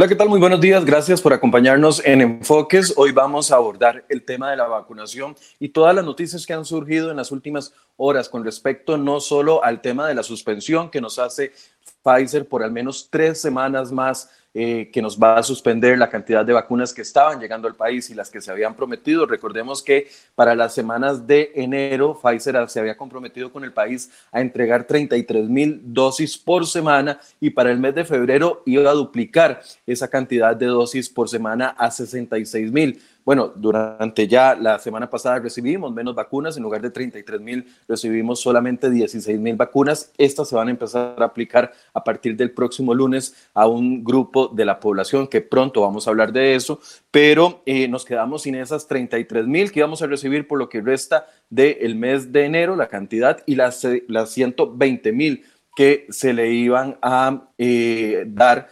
Hola, ¿qué tal? Muy buenos días. Gracias por acompañarnos en Enfoques. Hoy vamos a abordar el tema de la vacunación y todas las noticias que han surgido en las últimas horas con respecto no solo al tema de la suspensión que nos hace Pfizer por al menos tres semanas más eh, que nos va a suspender la cantidad de vacunas que estaban llegando al país y las que se habían prometido. Recordemos que para las semanas de enero, Pfizer se había comprometido con el país a entregar 33 mil dosis por semana y para el mes de febrero iba a duplicar esa cantidad de dosis por semana a 66 mil. Bueno, durante ya la semana pasada recibimos menos vacunas, en lugar de 33 mil recibimos solamente 16 mil vacunas. Estas se van a empezar a aplicar a partir del próximo lunes a un grupo de la población, que pronto vamos a hablar de eso, pero eh, nos quedamos sin esas 33 mil que íbamos a recibir por lo que resta del mes de enero, la cantidad, y las, las 120 mil que se le iban a eh, dar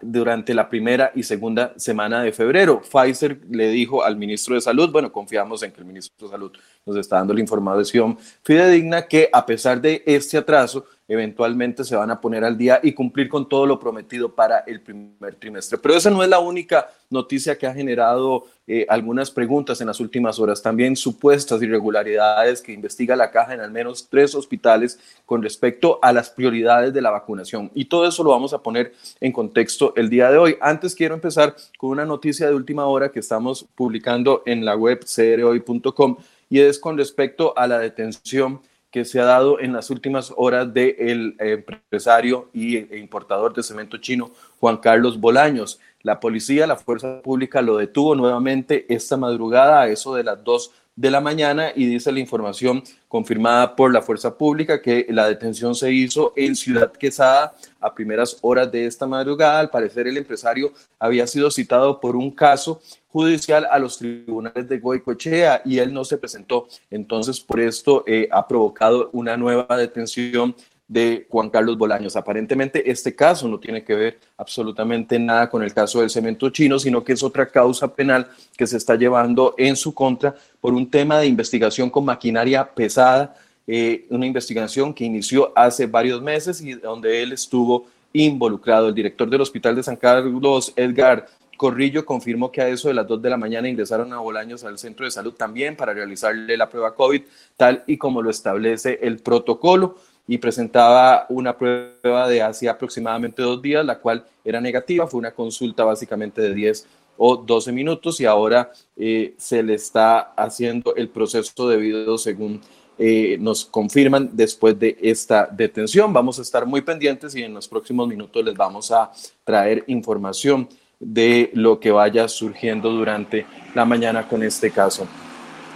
durante la primera y segunda semana de febrero. Pfizer le dijo al ministro de Salud, bueno, confiamos en que el ministro de Salud nos está dando la información fidedigna que a pesar de este atraso, eventualmente se van a poner al día y cumplir con todo lo prometido para el primer trimestre. Pero esa no es la única noticia que ha generado eh, algunas preguntas en las últimas horas. También supuestas irregularidades que investiga la caja en al menos tres hospitales con respecto a las prioridades de la vacunación. Y todo eso lo vamos a poner en contexto el día de hoy. Antes quiero empezar con una noticia de última hora que estamos publicando en la web crhoy.com y es con respecto a la detención que se ha dado en las últimas horas del empresario y e importador de cemento chino Juan Carlos Bolaños. La policía, la fuerza pública lo detuvo nuevamente esta madrugada a eso de las 2 de la mañana y dice la información confirmada por la fuerza pública que la detención se hizo en Ciudad Quesada a primeras horas de esta madrugada. Al parecer el empresario había sido citado por un caso judicial a los tribunales de Goicoechea y él no se presentó. Entonces, por esto eh, ha provocado una nueva detención de Juan Carlos Bolaños. Aparentemente este caso no tiene que ver absolutamente nada con el caso del cemento chino, sino que es otra causa penal que se está llevando en su contra por un tema de investigación con maquinaria pesada, eh, una investigación que inició hace varios meses y donde él estuvo involucrado. El director del Hospital de San Carlos, Edgar Corrillo confirmó que a eso de las 2 de la mañana ingresaron a Bolaños al centro de salud también para realizarle la prueba COVID, tal y como lo establece el protocolo y presentaba una prueba de hace aproximadamente dos días, la cual era negativa, fue una consulta básicamente de 10 o 12 minutos y ahora eh, se le está haciendo el proceso debido según eh, nos confirman después de esta detención. Vamos a estar muy pendientes y en los próximos minutos les vamos a traer información de lo que vaya surgiendo durante la mañana con este caso.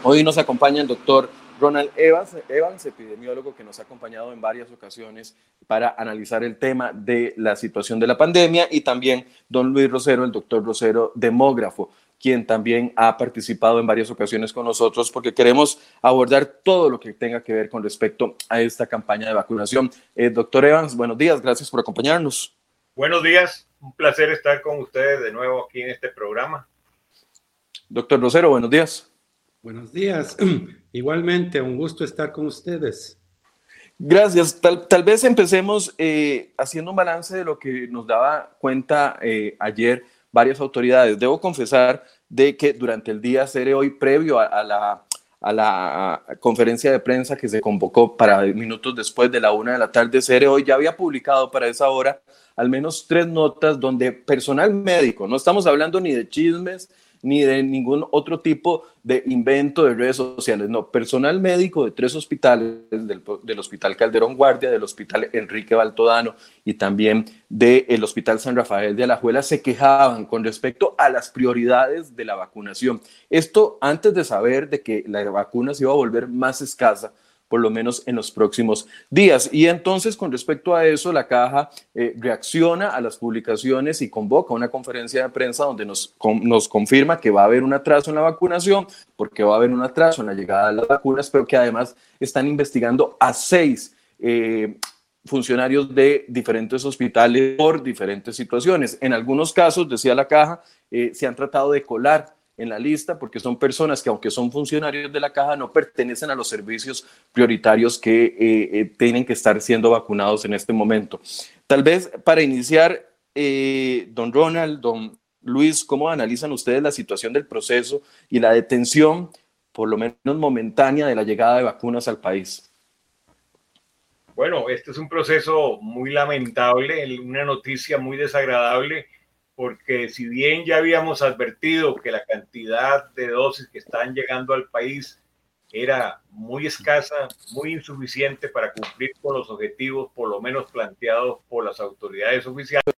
Hoy nos acompaña el doctor Ronald Evans, Evans, epidemiólogo que nos ha acompañado en varias ocasiones para analizar el tema de la situación de la pandemia, y también don Luis Rosero, el doctor Rosero, demógrafo, quien también ha participado en varias ocasiones con nosotros porque queremos abordar todo lo que tenga que ver con respecto a esta campaña de vacunación. Eh, doctor Evans, buenos días, gracias por acompañarnos. Buenos días, un placer estar con ustedes de nuevo aquí en este programa. Doctor Rosero, buenos días. Buenos días. Igualmente, un gusto estar con ustedes. Gracias. Tal, vez empecemos eh, haciendo un balance de lo que nos daba cuenta eh, ayer varias autoridades. Debo confesar de que durante el día seré hoy, previo a, la, a la conferencia de prensa que se convocó para minutos después de la una de la tarde, seré hoy ya había publicado para esa hora al menos tres notas donde personal médico, no estamos hablando ni de chismes, ni de ningún otro tipo de invento de redes sociales. No, personal médico de tres hospitales, del, Hospital Calderón Guardia, del Hospital Enrique Baltodano y también del Hospital San Rafael de Alajuela, se quejaban con respecto a las prioridades de la vacunación. Esto antes de saber de que la vacuna se iba a volver más escasa por lo menos en los próximos días. Y entonces, con respecto a eso, la caja eh, reacciona a las publicaciones y convoca una conferencia de prensa donde nos, nos confirma que va a haber un atraso en la vacunación, porque va a haber un atraso en la llegada de las vacunas, pero que además están investigando a seis. Eh, funcionarios de diferentes hospitales por diferentes situaciones. En algunos casos, decía la caja, eh, se han tratado de colar en la lista porque son personas que aunque son funcionarios de la caja no pertenecen a los servicios prioritarios que eh, eh, tienen que estar siendo vacunados en este momento. Tal vez para iniciar, eh, don Ronald, don Luis, ¿cómo analizan ustedes la situación del proceso y la detención, por lo menos momentánea, de la llegada de vacunas al país? Bueno, este es un proceso muy lamentable, una noticia muy desagradable, porque si bien ya habíamos advertido que la cantidad de dosis que están llegando al país era muy escasa, muy insuficiente para cumplir con los objetivos, por lo menos planteados por las autoridades oficiales,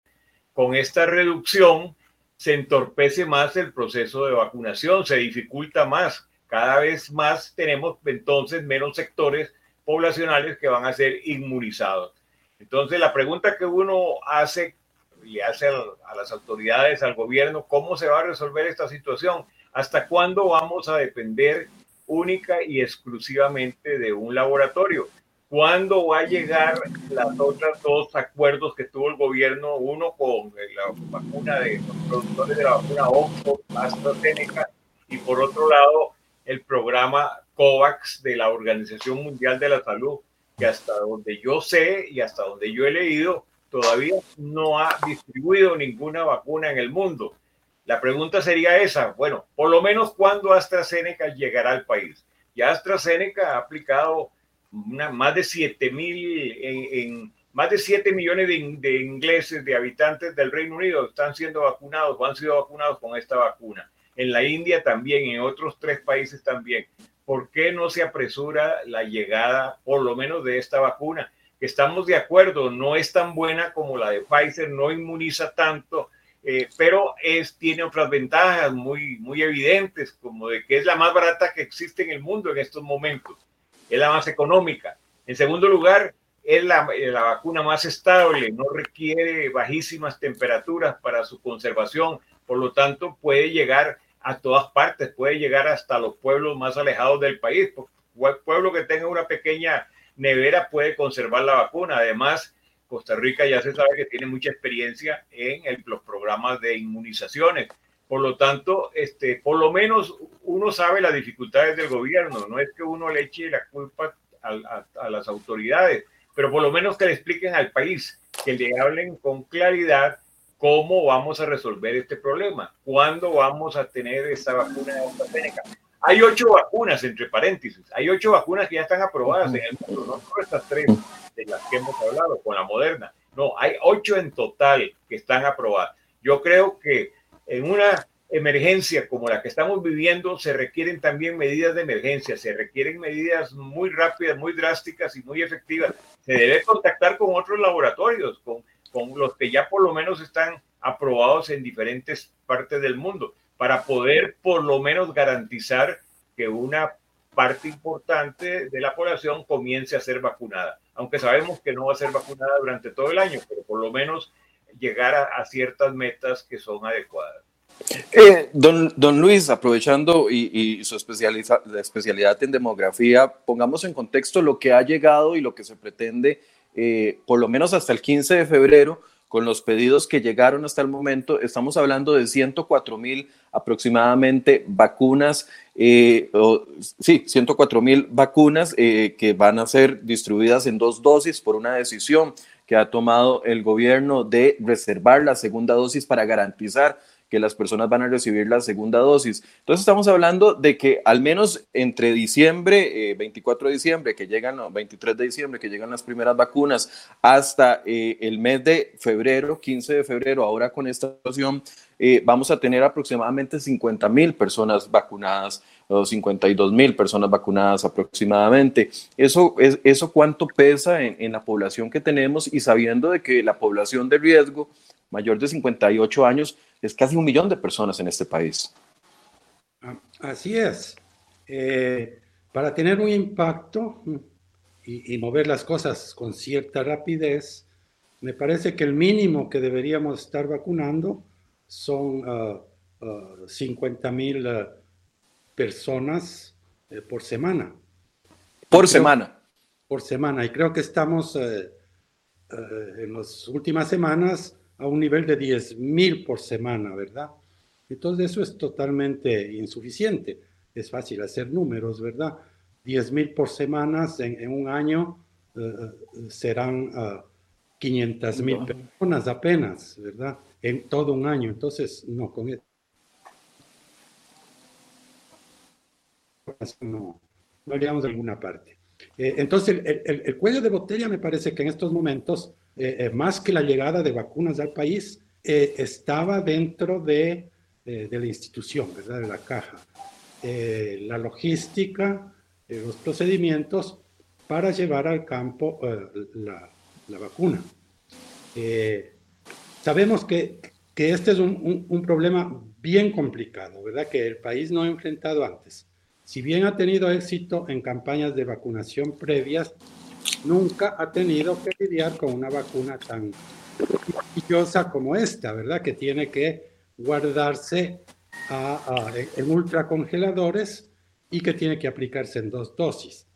con esta reducción se entorpece más el proceso de vacunación, se dificulta más. Cada vez más tenemos entonces menos sectores poblacionales que van a ser inmunizados. Entonces, la pregunta que uno hace, le hace a las autoridades, al gobierno, ¿cómo se va a resolver esta situación? ¿Hasta cuándo vamos a depender única y exclusivamente de un laboratorio? ¿Cuándo va a llegar las otras dos acuerdos que tuvo el gobierno? Uno con la vacuna de los productores de la vacuna Oxford, AstraZeneca, y por otro lado el programa COVAX de la Organización Mundial de la Salud, que hasta donde yo sé y hasta donde yo he leído, todavía no ha distribuido ninguna vacuna en el mundo. La pregunta sería esa, bueno, por lo menos cuándo AstraZeneca llegará al país. Ya AstraZeneca ha aplicado más de 7 mil, en, más de 7 millones de, de, ingleses, de habitantes del Reino Unido, están siendo vacunados o han sido vacunados con esta vacuna. En la India también, en otros tres países también. ¿Por qué no se apresura la llegada, por lo menos, de esta vacuna? Estamos de acuerdo, no es tan buena como la de Pfizer, no inmuniza tanto, eh, pero es, tiene otras ventajas muy, muy evidentes, como de que es la más barata que existe en el mundo en estos momentos es la más económica. En segundo lugar, es la, la, vacuna más estable, no requiere bajísimas temperaturas para su conservación, por lo tanto puede llegar a todas partes, puede llegar hasta los pueblos más alejados del país. Pueblo que tenga una pequeña nevera puede conservar la vacuna. Además, Costa Rica ya se sabe que tiene mucha experiencia en el, los programas de inmunizaciones. Por lo tanto, este, por lo menos uno sabe las dificultades del gobierno, no es que uno le eche la culpa a, a, las autoridades, pero por lo menos que le expliquen al país, que le hablen con claridad cómo vamos a resolver este problema, cuándo vamos a tener esta vacuna de AstraZeneca. Hay ocho vacunas, entre paréntesis, hay ocho vacunas que ya están aprobadas en el mundo, no solo estas tres de las que hemos hablado con la moderna, no, hay ocho en total que están aprobadas. Yo creo que en una emergencia como la que estamos viviendo se requieren también medidas de emergencia, se requieren medidas muy rápidas, muy drásticas y muy efectivas. Se debe contactar con otros laboratorios, con, con los que ya por lo menos están aprobados en diferentes partes del mundo, para poder por lo menos garantizar que una parte importante de la población comience a ser vacunada, aunque sabemos que no va a ser vacunada durante todo el año, pero por lo menos llegar a, ciertas metas que son adecuadas. Eh, don, don, Luis, aprovechando y, su especialidad en demografía, pongamos en contexto lo que ha llegado y lo que se pretende, eh, por lo menos hasta el 15 de febrero, con los pedidos que llegaron hasta el momento. Estamos hablando de 104 mil aproximadamente vacunas, eh, o, sí, 104 mil vacunas eh, que van a ser distribuidas en dos dosis por una decisión que ha tomado el gobierno de reservar la segunda dosis para garantizar que las personas van a recibir la segunda dosis. Entonces estamos hablando de que al menos entre diciembre, 24 eh, de diciembre, que llegan, 23 de diciembre, que llegan las primeras vacunas, hasta eh, el mes de febrero, 15 de febrero, ahora con esta situación, eh, vamos a tener aproximadamente 50 mil personas vacunadas o 52 mil personas vacunadas aproximadamente. Eso, es, eso cuánto pesa en, en la población que tenemos y sabiendo de que la población de riesgo mayor de 58 años es casi un millón de personas en este país. Ah, así es. Eh, para tener un impacto y, y, mover las cosas con cierta rapidez, me parece que el mínimo que deberíamos estar vacunando son uh, uh, 50 mil uh, personas eh, por semana. Por creo, semana. Por semana. Y creo que estamos eh, en las últimas semanas a un nivel de 10 mil por semana, ¿verdad? Entonces eso es totalmente insuficiente. Es fácil hacer números, ¿verdad? 10 mil por semana en, en, un año uh, serán uh, 500 mil personas apenas, ¿verdad? En todo un año. Entonces, no, con esto. No, no llegamos a alguna parte. Eh, entonces, el, cuello de botella me parece que en estos momentos, eh, eh, más que la llegada de vacunas al país, estaba dentro de, de, la institución, ¿verdad? De la caja. la logística, los procedimientos para llevar al campo la, la, vacuna. sabemos que, que este es un, un problema bien complicado, ¿verdad? Que el país no ha enfrentado antes si bien ha tenido éxito en campañas de vacunación previas, nunca ha tenido que lidiar con una vacuna tan maravillosa como esta, ¿verdad? Que tiene que guardarse en ultracongeladores y que tiene que aplicarse en dos dosis.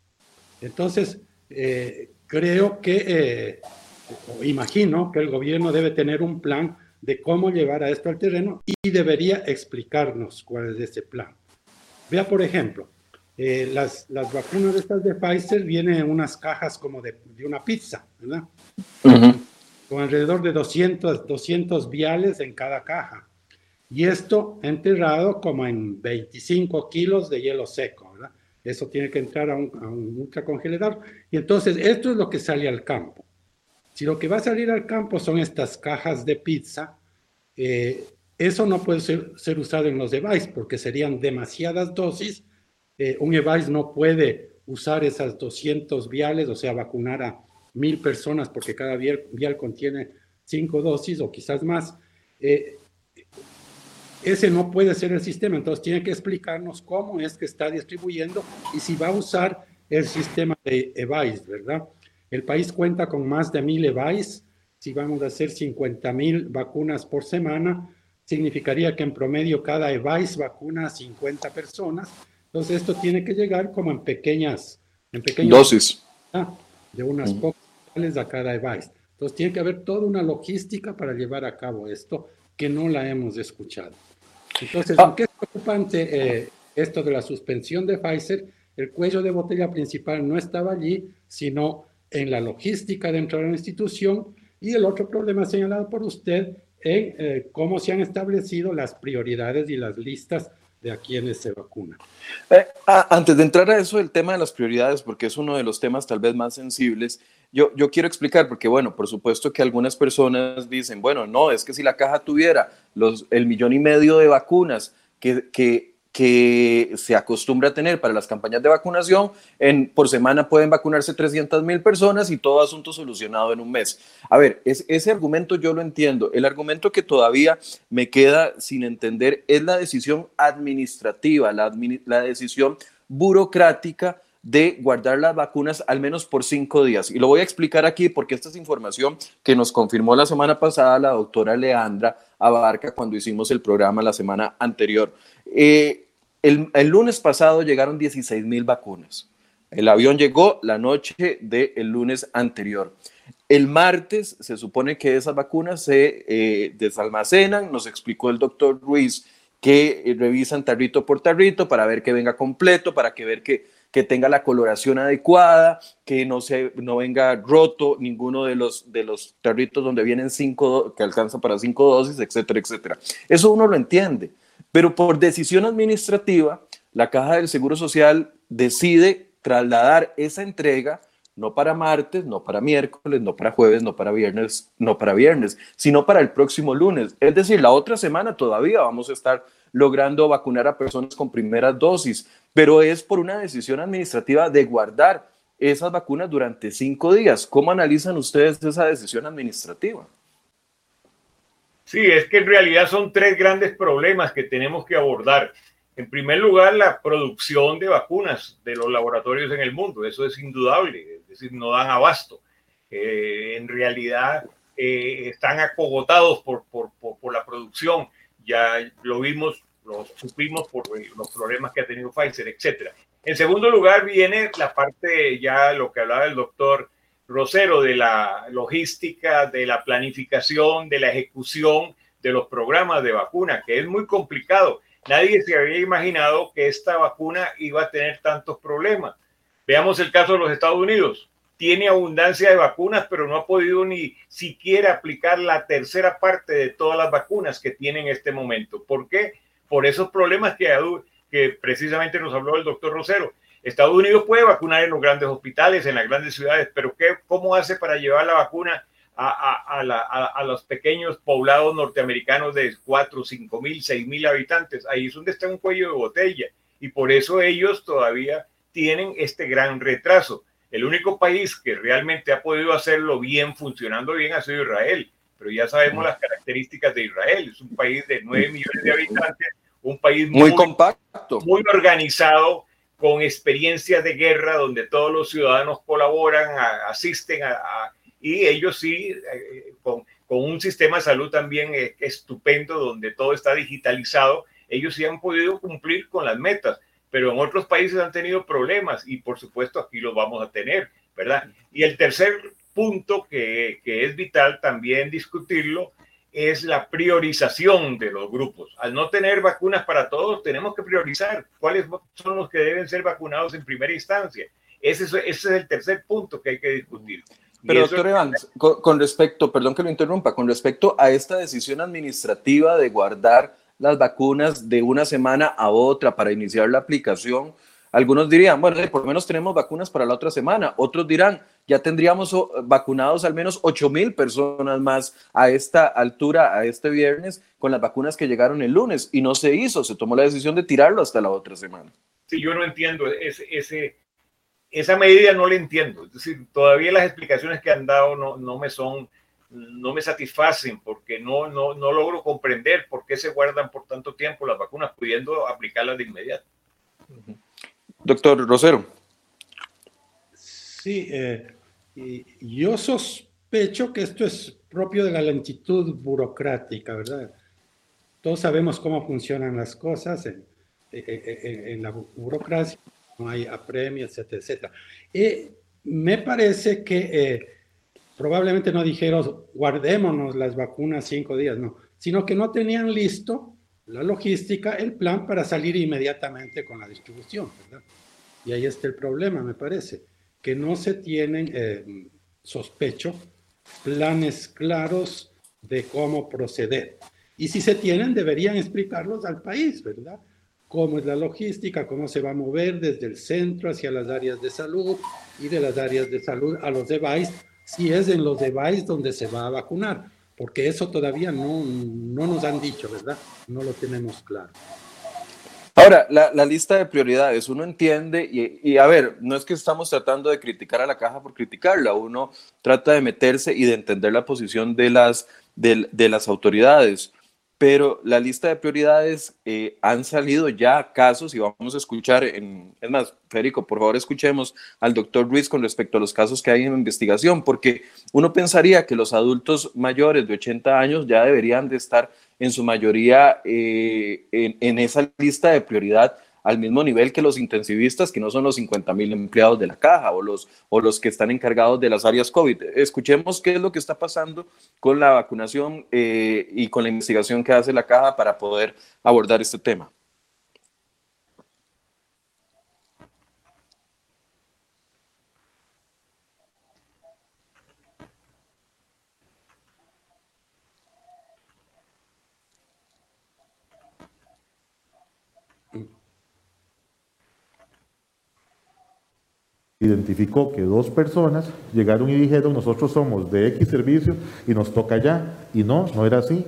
Entonces, eh, creo que, eh, imagino que el gobierno debe tener un plan de cómo llevar a esto al terreno y debería explicarnos cuál es ese plan. Vea, por ejemplo, eh, las, las, vacunas estas de Pfizer vienen en unas cajas como de, de una pizza, ¿verdad? Con alrededor de 200, 200 viales en cada caja. Y esto enterrado como en 25 kilos de hielo seco, ¿verdad? Eso tiene que entrar a un, a un ultracongelador. Y entonces esto es lo que sale al campo. Si lo que va a salir al campo son estas cajas de pizza, eh, eso no puede ser, usado en los devices porque serían demasiadas dosis. Eh, un device no puede usar esas 200 viales, o sea, vacunar a mil personas porque cada vial, contiene cinco dosis o quizás más. Eh, ese no puede ser el sistema, entonces tiene que explicarnos cómo es que está distribuyendo y si va a usar el sistema de EVICE, ¿verdad? El país cuenta con más de mil EVICE, si vamos a hacer 50 mil vacunas por semana, significaría que en promedio cada device vacuna a 50 personas. Entonces esto tiene que llegar como en pequeñas, en pequeñas dosis de unas pocas a cada device. Entonces tiene que haber toda una logística para llevar a cabo esto que no la hemos escuchado. Entonces, ah. aunque es preocupante eh, esto de la suspensión de Pfizer, el cuello de botella principal no estaba allí, sino en la logística dentro de la institución. Y el otro problema señalado por usted en eh, cómo se han establecido las prioridades y las listas de a quienes se vacuna. Eh, antes de entrar a eso, el tema de las prioridades, porque es uno de los temas tal vez más sensibles, yo, yo quiero explicar, porque bueno, por supuesto que algunas personas dicen, bueno, no, es que si la caja tuviera los, el millón y medio de vacunas que, que que se acostumbra a tener para las campañas de vacunación. En, por semana pueden vacunarse 300 mil personas y todo asunto solucionado en un mes. A ver, es, ese argumento yo lo entiendo. El argumento que todavía me queda sin entender es la decisión administrativa, la, la decisión burocrática de guardar las vacunas al menos por cinco días. Y lo voy a explicar aquí porque esta es información que nos confirmó la semana pasada la doctora Leandra Abarca cuando hicimos el programa la semana anterior. Eh, el, lunes pasado llegaron 16 mil vacunas. El avión llegó la noche del lunes anterior. El martes se supone que esas vacunas se eh, desalmacenan, nos explicó el doctor Ruiz que eh, revisan tarrito por tarrito para ver que venga completo, para que ver que, que tenga la coloración adecuada, que no, se, no venga roto ninguno de los, de los tarritos donde vienen cinco, que alcanza para cinco dosis, etcétera, etcétera. Eso uno lo entiende. Pero por decisión administrativa, la Caja del Seguro Social decide trasladar esa entrega no para martes, no para miércoles, no para jueves, no para viernes, no para viernes, sino para el próximo lunes. Es decir, la otra semana todavía vamos a estar logrando vacunar a personas con primeras dosis, pero es por una decisión administrativa de guardar esas vacunas durante cinco días. ¿Cómo analizan ustedes esa decisión administrativa? Sí, es que en realidad son tres grandes problemas que tenemos que abordar. En primer lugar, la producción de vacunas de los laboratorios en el mundo, eso es indudable, es decir, no dan abasto. Eh, en realidad eh, están acogotados por, por, por, la producción, ya lo vimos, lo supimos por los problemas que ha tenido Pfizer, etc. En segundo lugar, viene la parte, ya lo que hablaba el doctor Rosero, de la logística, de la planificación, de la ejecución de los programas de vacuna, que es muy complicado. Nadie se había imaginado que esta vacuna iba a tener tantos problemas. Veamos el caso de los Estados Unidos. tiene abundancia de vacunas, pero no ha podido ni siquiera aplicar la tercera parte de todas las vacunas que tiene en este momento. ¿Por qué? Por esos problemas que, que precisamente nos habló el doctor Rosero. Estados Unidos puede vacunar en los grandes hospitales, en las grandes ciudades, pero ¿qué, ¿cómo hace para llevar la vacuna a, a, los pequeños poblados norteamericanos de 4, 5 mil, 6 mil habitantes? Ahí es donde está un cuello de botella y por eso ellos todavía tienen este gran retraso. El único país que realmente ha podido hacerlo bien, funcionando bien, ha sido Israel. Pero ya sabemos las características de Israel. Es un país de 9 millones de habitantes, un país muy, compacto, muy organizado, con experiencias de guerra donde todos los ciudadanos colaboran, asisten y ellos sí, eh, con, un sistema de salud también eh, estupendo donde todo está digitalizado, ellos sí han podido cumplir con las metas pero en otros países han tenido problemas y por supuesto aquí los vamos a tener, ¿verdad? Y el tercer punto que, que es vital también discutirlo es la priorización de los grupos. Al no tener vacunas para todos, tenemos que priorizar cuáles son los que deben ser vacunados en primera instancia. Ese es, ese es el tercer punto que hay que discutir. Pero doctor Evans, con, con, respecto, perdón que lo interrumpa, con respecto a esta decisión administrativa de guardar las vacunas de una semana a otra para iniciar la aplicación. Algunos dirían, bueno, por lo menos tenemos vacunas para la otra semana. Otros dirán, ya tendríamos vacunados al menos 8 mil personas más a esta altura, a este viernes, con las vacunas que llegaron el lunes. Y no se hizo, se tomó la decisión de tirarlo hasta la otra semana. Sí, yo no entiendo ese, ese, esa medida, no la entiendo. Es decir, todavía las explicaciones que han dado no, no me son no me satisfacen porque no, no, no logro comprender por qué se guardan por tanto tiempo las vacunas pudiendo aplicarlas de inmediato. Doctor Rosero. Sí, eh, yo sospecho que esto es propio de la lentitud burocrática, ¿verdad? Todos sabemos cómo funcionan las cosas en, en, la burocracia, no hay apremios, etcétera, etcétera. Y me parece que eh, probablemente no dijeron guardémonos las vacunas cinco días, no, sino que no tenían listo la logística, el plan para salir inmediatamente con la distribución, ¿verdad? Y ahí está el problema, me parece, que no se tienen, eh, sospecho, planes claros de cómo proceder. Y si se tienen, deberían explicarlos al país, ¿verdad? Cómo es la logística, cómo se va a mover desde el centro hacia las áreas de salud y de las áreas de salud a los devices si es en los devices donde se va a vacunar, porque eso todavía no, no nos han dicho, ¿verdad? No lo tenemos claro. Ahora, la, la, lista de prioridades, uno entiende, y, y, a ver, no es que estamos tratando de criticar a la caja por criticarla, uno trata de meterse y de entender la posición de las, de, de las autoridades pero la lista de prioridades eh, han salido ya casos y vamos a escuchar, en, es más, Federico, por favor escuchemos al doctor Ruiz con respecto a los casos que hay en investigación, porque uno pensaría que los adultos mayores de 80 años ya deberían de estar en su mayoría eh, en, esa lista de prioridad al mismo nivel que los intensivistas, que no son los 50 mil empleados de la caja o los, o los que están encargados de las áreas COVID. Escuchemos qué es lo que está pasando con la vacunación eh, y con la investigación que hace la caja para poder abordar este tema. Identificó que dos personas llegaron y dijeron, nosotros somos de X servicio y nos toca ya. Y no, no era así.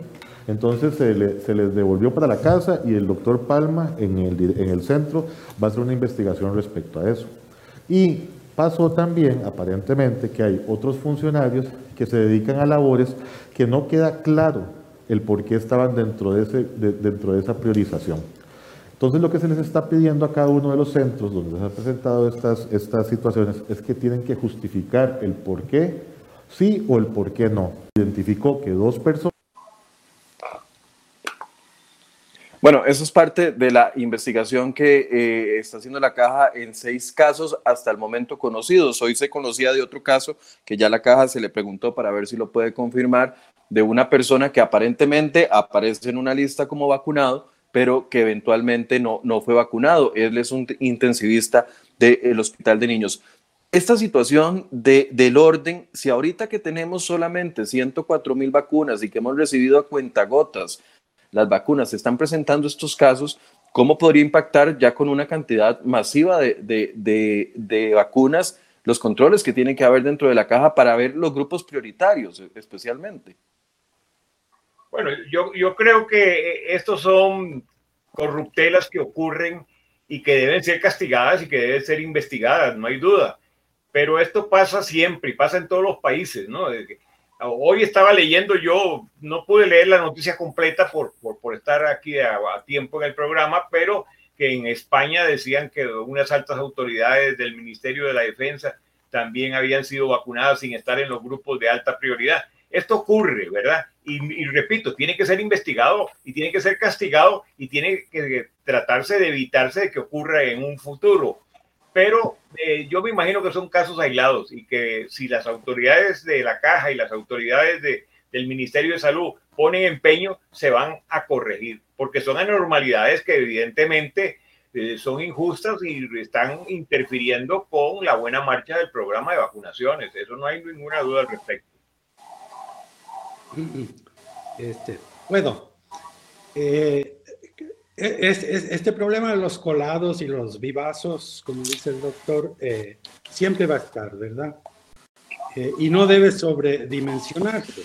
Entonces se, les devolvió para la casa y el doctor Palma en el, en el centro va a hacer una investigación respecto a eso. Y pasó también, aparentemente, que hay otros funcionarios que se dedican a labores que no queda claro el por qué estaban dentro de esa priorización. Entonces lo que se les está pidiendo a cada uno de los centros donde se han presentado estas, estas situaciones es que tienen que justificar el por qué sí o el por qué no. Identificó que dos personas... Bueno, eso es parte de la investigación que eh, está haciendo la caja en seis casos hasta el momento conocidos. Hoy se conocía de otro caso que ya la caja se le preguntó para ver si lo puede confirmar de una persona que aparentemente aparece en una lista como vacunado, pero que eventualmente no, no fue vacunado. Él es un intensivista del Hospital de Niños. esta situación de, del orden, si ahorita que tenemos solamente 104 mil vacunas y que hemos recibido a cuentagotas las vacunas, se están presentando estos casos, ¿cómo podría impactar ya con una cantidad masiva de, de, de, vacunas los controles que tienen que haber dentro de la caja para ver los grupos prioritarios especialmente? Bueno, yo, yo creo que estos son corruptelas que ocurren y que deben ser castigadas y que deben ser investigadas, no hay duda. Pero esto pasa siempre y pasa en todos los países, ¿no? Hoy estaba leyendo yo, no pude leer la noticia completa por, por, estar aquí a, tiempo en el programa, pero que en España decían que unas altas autoridades del Ministerio de la Defensa también habían sido vacunadas sin estar en los grupos de alta prioridad. Esto ocurre, ¿verdad? Y, repito, tiene que ser investigado y tiene que ser castigado y tiene que tratarse de evitarse de que ocurra en un futuro pero eh, yo me imagino que son casos aislados y que si las autoridades de la caja y las autoridades de, del Ministerio de Salud ponen empeño, se van a corregir, porque son anormalidades que evidentemente eh, son injustas y están interfiriendo con la buena marcha del programa de vacunaciones. Eso no hay ninguna duda al respecto. Este, bueno, eh, este problema de los colados y los vivazos, como dice el doctor, eh, siempre va a estar, ¿verdad? Eh, y no debe sobredimensionarse,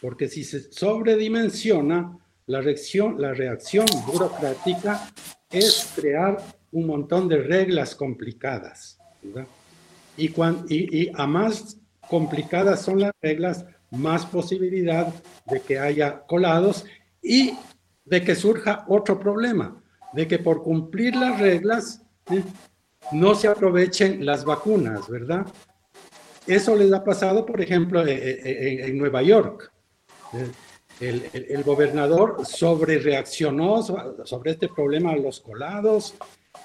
porque si se sobredimensiona, la reacción, la reacción burocrática es crear un montón de reglas complicadas, ¿verdad? Y, y, y a más complicadas son las reglas, más posibilidad de que haya colados y de que surja otro problema, de que por cumplir las reglas ¿eh? no se aprovechen las vacunas, ¿verdad? Eso les ha pasado, por ejemplo, eh, eh, en, Nueva York. El, el, gobernador sobre reaccionó sobre este problema de los colados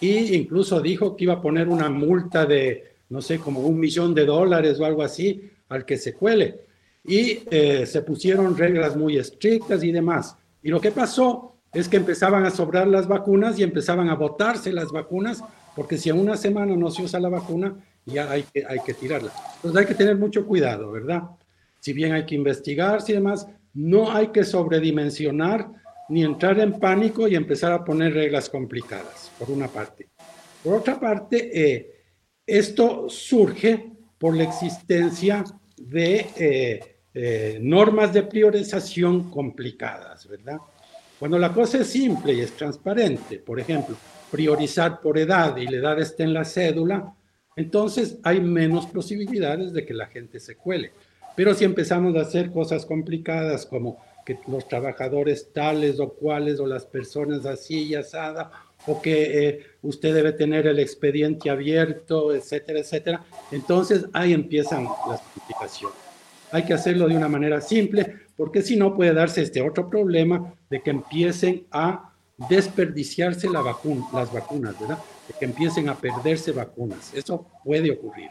e incluso dijo que iba a poner una multa de, no sé, como un millón de dólares o algo así al que se cuele. Y se pusieron reglas muy estrictas y demás. Y lo que pasó es que empezaban a sobrar las vacunas y empezaban a botarse las vacunas, porque si en una semana no se usa la vacuna, ya hay que, hay que tirarla. Entonces hay que tener mucho cuidado, ¿verdad? Si bien hay que investigar y demás, no hay que sobredimensionar ni entrar en pánico y empezar a poner reglas complicadas, por una parte. Por otra parte, eh, esto surge por la existencia de eh, eh, normas de priorización complicadas, ¿verdad? Cuando la cosa es simple y es transparente, por ejemplo, priorizar por edad y la edad está en la cédula, entonces hay menos posibilidades de que la gente se cuele. Pero si empezamos a hacer cosas complicadas como que los trabajadores tales o cuales o las personas así y asada, o que eh, usted debe tener el expediente abierto, etcétera, etcétera, entonces ahí empiezan las complicaciones. Hay que hacerlo de una manera simple, porque si no puede darse este otro problema de que empiecen a desperdiciarse la vacuna, las vacunas, ¿verdad? De que empiecen a perderse vacunas. Eso puede ocurrir.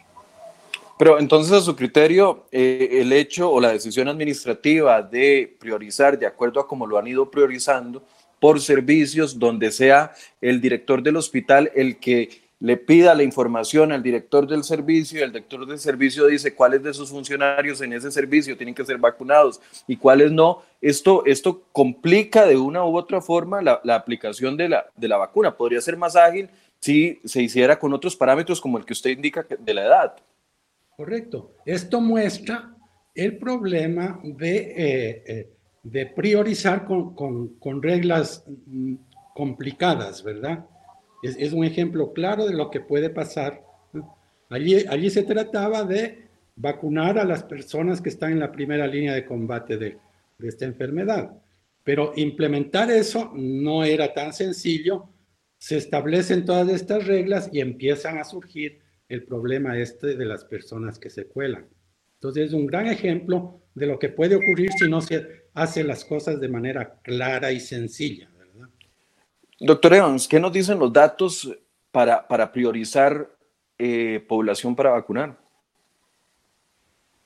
Pero entonces, a su criterio, eh, el hecho o la decisión administrativa de priorizar de acuerdo a cómo lo han ido priorizando por servicios, donde sea el director del hospital el que le pida la información al director del servicio y el director del servicio dice cuáles de sus funcionarios en ese servicio tienen que ser vacunados y cuáles no, esto, esto complica de una u otra forma la, aplicación de la, de la vacuna. Podría ser más ágil si se hiciera con otros parámetros como el que usted indica de la edad. Correcto. Esto muestra el problema de, eh, eh, de priorizar con, con, con reglas mm, complicadas, ¿verdad? Es, un ejemplo claro de lo que puede pasar. Allí, se trataba de vacunar a las personas que están en la primera línea de combate de, de esta enfermedad. Pero implementar eso no era tan sencillo. Se establecen todas estas reglas y empiezan a surgir el problema este de las personas que se cuelan. Entonces es un gran ejemplo de lo que puede ocurrir si no se hace las cosas de manera clara y sencilla. Doctor Evans, ¿qué nos dicen los datos para, para priorizar eh, población para vacunar?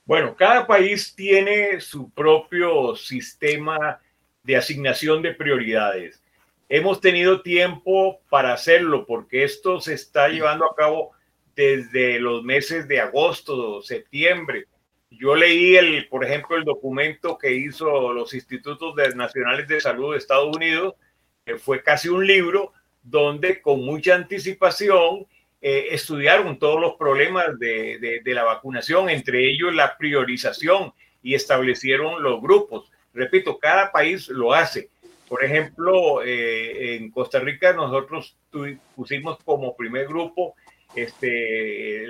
Bueno, cada país tiene su propio sistema de asignación de prioridades. Hemos tenido tiempo para hacerlo porque esto se está llevando a cabo desde los meses de agosto, septiembre. Yo leí, el, por ejemplo, el documento que hizo los Institutos Nacionales de Salud de Estados Unidos, fue casi un libro donde con mucha anticipación eh, estudiaron todos los problemas de, de, la vacunación, entre ellos la priorización y establecieron los grupos. Repito, cada país lo hace. Por ejemplo, eh, en Costa Rica nosotros pusimos como primer grupo este,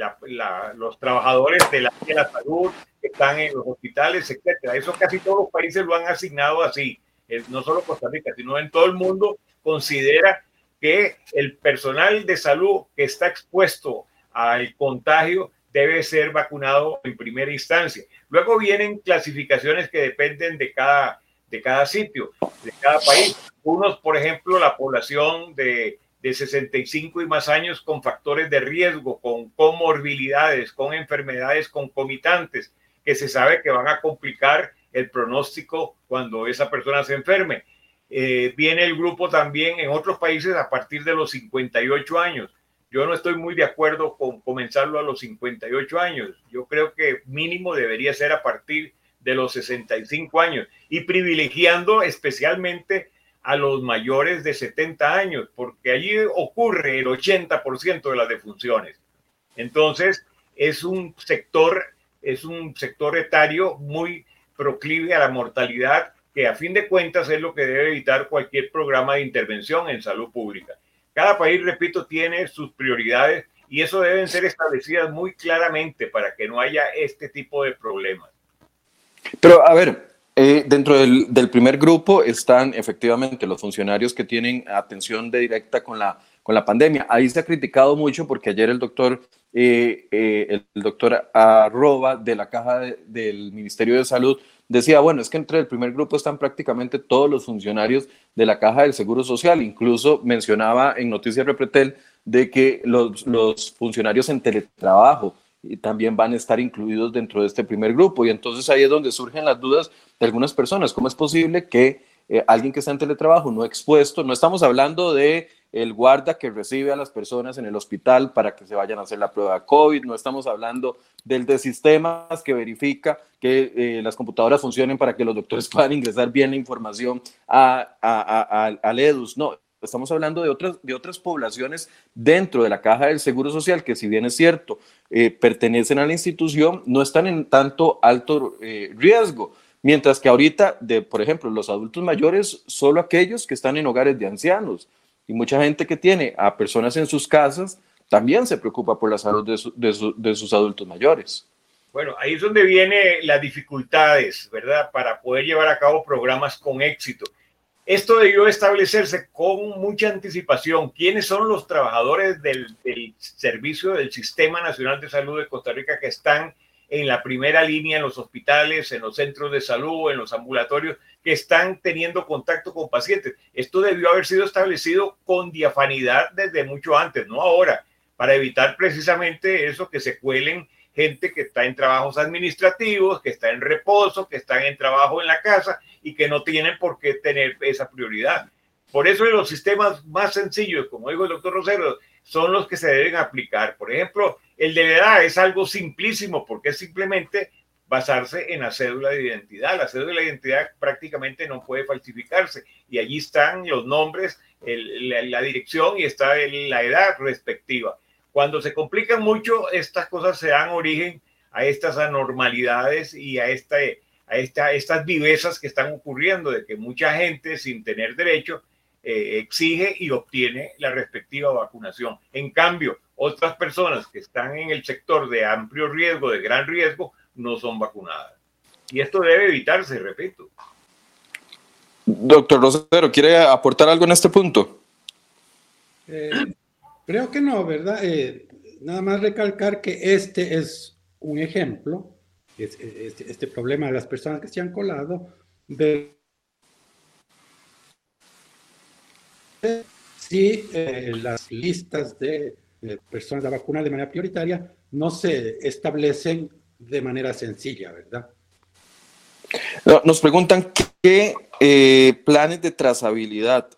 los trabajadores de la, salud que están en los hospitales, etcétera. Eso casi todos los países lo han asignado así. No solo Costa Rica, sino en todo el mundo considera que el personal de salud que está expuesto al contagio debe ser vacunado en primera instancia. Luego vienen clasificaciones que dependen de cada, de cada sitio, de cada país. Unos, por ejemplo, la población de, de 65 y más años con factores de riesgo, con comorbilidades, con enfermedades concomitantes, que se sabe que van a complicar el pronóstico cuando esa persona se enferme. Eh, viene el grupo también en otros países a partir de los 58 años. Yo no estoy muy de acuerdo con comenzarlo a los 58 años. Yo creo que mínimo debería ser a partir de los 65 años y privilegiando especialmente a los mayores de 70 años, porque allí ocurre el 80% de las defunciones. Entonces, es un sector, es un sector etario muy proclive a la mortalidad que a fin de cuentas es lo que debe evitar cualquier programa de intervención en salud pública. Cada país, repito, tiene sus prioridades y eso deben ser establecidas muy claramente para que no haya este tipo de problemas. Pero a ver, eh, dentro del, primer grupo están efectivamente los funcionarios que tienen atención de directa con la, con la pandemia. Ahí se ha criticado mucho porque ayer el doctor, eh, eh, el doctor Arroba de la caja del Ministerio de Salud decía, bueno, es que entre el primer grupo están prácticamente todos los funcionarios de la Caja del Seguro Social. Incluso mencionaba en Noticias Repretel de que los, los funcionarios en teletrabajo también van a estar incluidos dentro de este primer grupo. Y entonces ahí es donde surgen las dudas de algunas personas. ¿Cómo es posible que eh, alguien que está en teletrabajo no expuesto, no estamos hablando de el guarda que recibe a las personas en el hospital para que se vayan a hacer la prueba de COVID, no estamos hablando del de sistemas que verifica que eh, las computadoras funcionen para que los doctores puedan ingresar bien la información a, a, al EDUS, no, estamos hablando de otras, de otras poblaciones dentro de la caja del Seguro Social que si bien es cierto, eh, pertenecen a la institución, no están en tanto alto riesgo. Mientras que ahorita, por ejemplo, los adultos mayores, solo aquellos que están en hogares de ancianos y mucha gente que tiene a personas en sus casas también se preocupa por la salud de, sus adultos mayores. Bueno, ahí es donde vienen las dificultades, ¿verdad? Para poder llevar a cabo programas con éxito. Esto debió establecerse con mucha anticipación. ¿Quiénes son los trabajadores del, servicio del Sistema Nacional de Salud de Costa Rica que están en la primera línea en los hospitales, en los centros de salud, en los ambulatorios, que están teniendo contacto con pacientes. Esto debió haber sido establecido con diafanidad desde mucho antes, no ahora, para evitar precisamente eso que se cuelen gente que está en trabajos administrativos, que está en reposo, que están en trabajo en la casa y que no tienen por qué tener esa prioridad. Por eso los sistemas más sencillos, como dijo el doctor Rosero, son los que se deben aplicar. Por ejemplo, el de la edad es algo simplísimo porque es simplemente basarse en la cédula de identidad. La cédula de identidad prácticamente no puede falsificarse y allí están los nombres, la, dirección y está la edad respectiva. Cuando se complican mucho, estas cosas se dan origen a estas anormalidades y a, esta, a esta, estas vivezas que están ocurriendo, de que mucha gente sin tener derecho eh, exige y obtiene la respectiva vacunación. En cambio, otras personas que están en el sector de amplio riesgo, de gran riesgo, no son vacunadas. Y esto debe evitarse, repito. Doctor Rosero, ¿quiere aportar algo en este punto? Eh, creo que no, ¿verdad? Eh, nada más recalcar que este es un ejemplo, este, este, problema de las personas que se han colado, de si eh, las listas de personas a vacunar de manera prioritaria no se establecen de manera sencilla, ¿verdad? Nos preguntan qué eh, planes de trazabilidad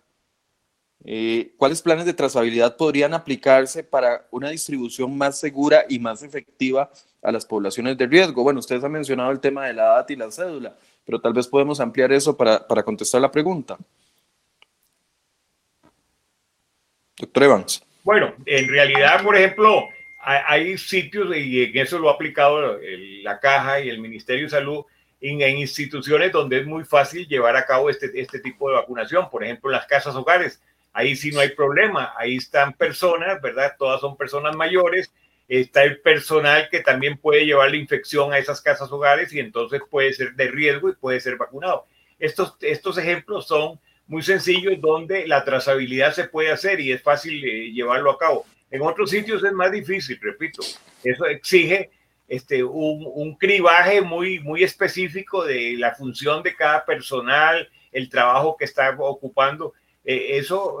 Eh, ¿Cuáles planes de trazabilidad podrían aplicarse para una distribución más segura y más efectiva a las poblaciones de riesgo? Bueno, ustedes han mencionado el tema de la edad y la cédula, pero tal vez podemos ampliar eso para, para contestar la pregunta. Doctor Evans. Bueno, en realidad, por ejemplo, hay sitios, y en eso lo ha aplicado la Caja y el Ministerio de Salud, en, instituciones donde es muy fácil llevar a cabo este, este tipo de vacunación, por ejemplo, en las casas hogares. Ahí sí no hay problema, ahí están personas, ¿verdad? Todas son personas mayores, está el personal que también puede llevar la infección a esas casas hogares y entonces puede ser de riesgo y puede ser vacunado. Estos, estos ejemplos son muy sencillos donde la trazabilidad se puede hacer y es fácil eh, llevarlo a cabo. En otros sitios es más difícil, repito. Eso exige este, un, un, cribaje muy, muy específico de la función de cada personal, el trabajo que está ocupando. Eh, eso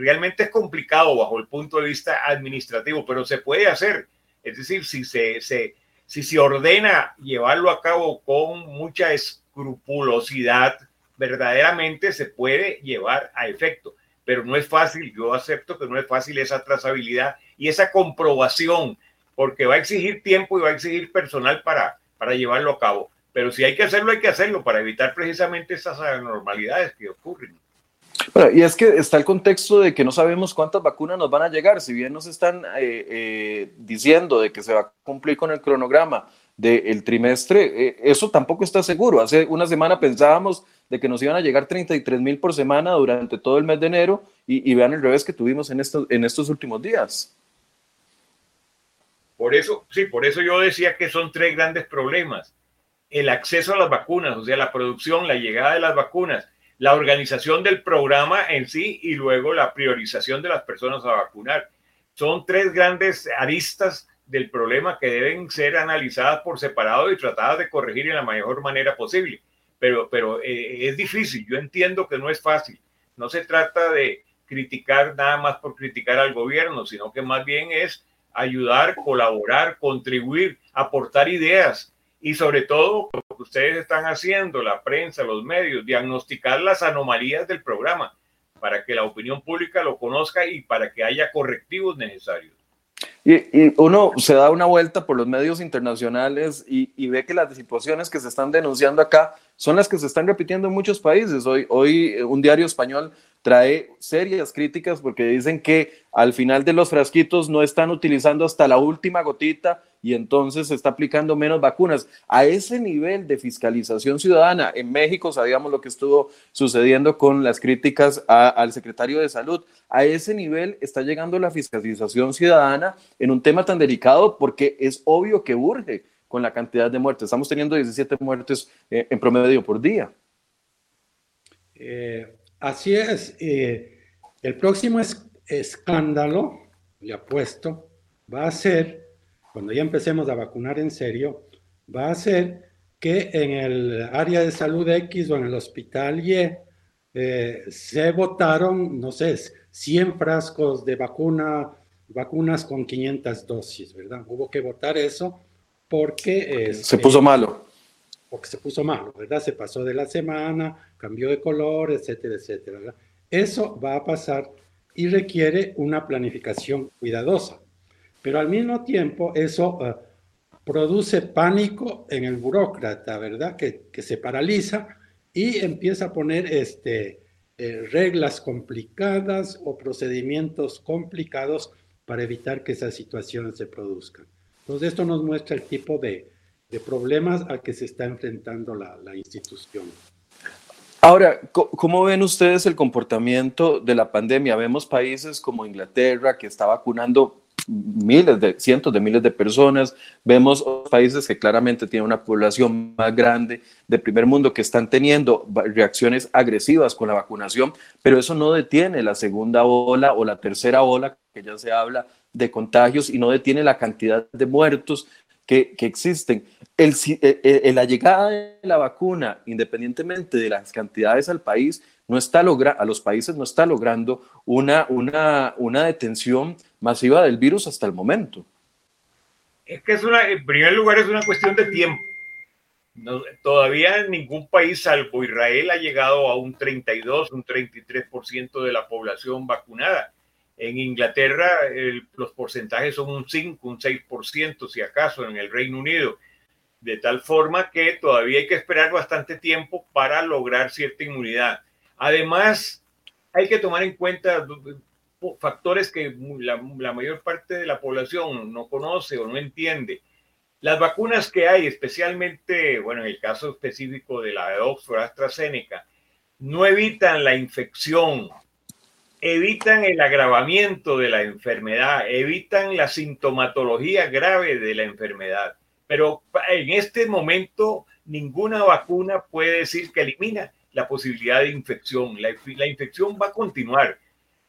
realmente es complicado bajo el punto de vista administrativo, pero se puede hacer. Es decir, si se, se, si se ordena llevarlo a cabo con mucha escrupulosidad, verdaderamente se puede llevar a efecto. Pero no es fácil, yo acepto que no es fácil esa trazabilidad y esa comprobación, porque va a exigir tiempo y va a exigir personal para, para llevarlo a cabo. Pero si hay que hacerlo, hay que hacerlo para evitar precisamente esas anormalidades que ocurren. Y es que está el contexto de que no sabemos cuántas vacunas nos van a llegar. Si bien nos están eh, eh, diciendo de que se va a cumplir con el cronograma del trimestre, eh, eso tampoco está seguro. Hace una semana pensábamos de que nos iban a llegar 33 mil por semana durante todo el mes de enero y, vean el revés que tuvimos en, estos en estos últimos días. Por eso, sí, por eso yo decía que son tres grandes problemas. El acceso a las vacunas, o sea, la producción, la llegada de las vacunas, la organización del programa en sí y luego la priorización de las personas a vacunar. Son tres grandes aristas del problema que deben ser analizadas por separado y tratadas de corregir en la mejor manera posible. Pero, pero eh, es difícil, yo entiendo que no es fácil. No se trata de criticar nada más por criticar al gobierno, sino que más bien es ayudar, colaborar, contribuir, aportar ideas y sobre todo lo que ustedes están haciendo, la prensa, los medios, diagnosticar las anomalías del programa para que la opinión pública lo conozca y para que haya correctivos necesarios. Y, uno se da una vuelta por los medios internacionales y, ve que las situaciones que se están denunciando acá son las que se están repitiendo en muchos países. Hoy, hoy eh, un diario español trae serias críticas porque dicen que al final de los frasquitos no están utilizando hasta la última gotita y entonces se está aplicando menos vacunas. A ese nivel de fiscalización ciudadana, en México sabíamos lo que estuvo sucediendo con las críticas al secretario de salud. A ese nivel está llegando la fiscalización ciudadana en un tema tan delicado porque es obvio que urge con la cantidad de muertes. Estamos teniendo 17 muertes eh, en promedio por día. Eh, así es. Eh, el próximo escándalo, le apuesto, va a ser cuando ya empecemos a vacunar en serio, va a ser que en el área de salud X o en el hospital Y eh, se votaron, no sé, 100 frascos de vacuna, vacunas con 500 dosis, ¿verdad? Hubo que votar eso porque... se puso malo. Porque se puso malo, ¿verdad? Se pasó de la semana, cambió de color, etcétera, etcétera. ¿verdad? Eso va a pasar y requiere una planificación cuidadosa. Pero al mismo tiempo eso eh, produce pánico en el burócrata, ¿verdad? Que, se paraliza y empieza a poner este, eh, reglas complicadas o procedimientos complicados para evitar que esas situaciones se produzcan. Entonces esto nos muestra el tipo de, problemas al que se está enfrentando la, la institución. Ahora, ¿cómo ven ustedes el comportamiento de la pandemia? Vemos países como Inglaterra que está vacunando miles de, cientos de miles de personas. Vemos países que claramente tienen una población más grande de primer mundo que están teniendo reacciones agresivas con la vacunación, pero eso no detiene la segunda ola o la tercera ola, que ya se habla de contagios y no detiene la cantidad de muertos que, que existen. El, la llegada de la vacuna, independientemente de las cantidades al país, no está logra a los países no está logrando una, una, una detención masiva del virus hasta el momento. Es que es una, en primer lugar, es una cuestión de tiempo. todavía ningún país, salvo Israel, ha llegado a un 32, un 33% de la población vacunada. En Inglaterra los porcentajes son un 5, un 6%, si acaso, en el Reino Unido. De tal forma que todavía hay que esperar bastante tiempo para lograr cierta inmunidad. Además, hay que tomar en cuenta factores que la, mayor parte de la población no conoce o no entiende las vacunas que hay, especialmente, bueno, en el caso específico de la de Oxford AstraZeneca, no evitan la infección, evitan el agravamiento de la enfermedad, evitan la sintomatología grave de la enfermedad. Pero en este momento ninguna vacuna puede decir que elimina la posibilidad de infección. La, la infección va a continuar.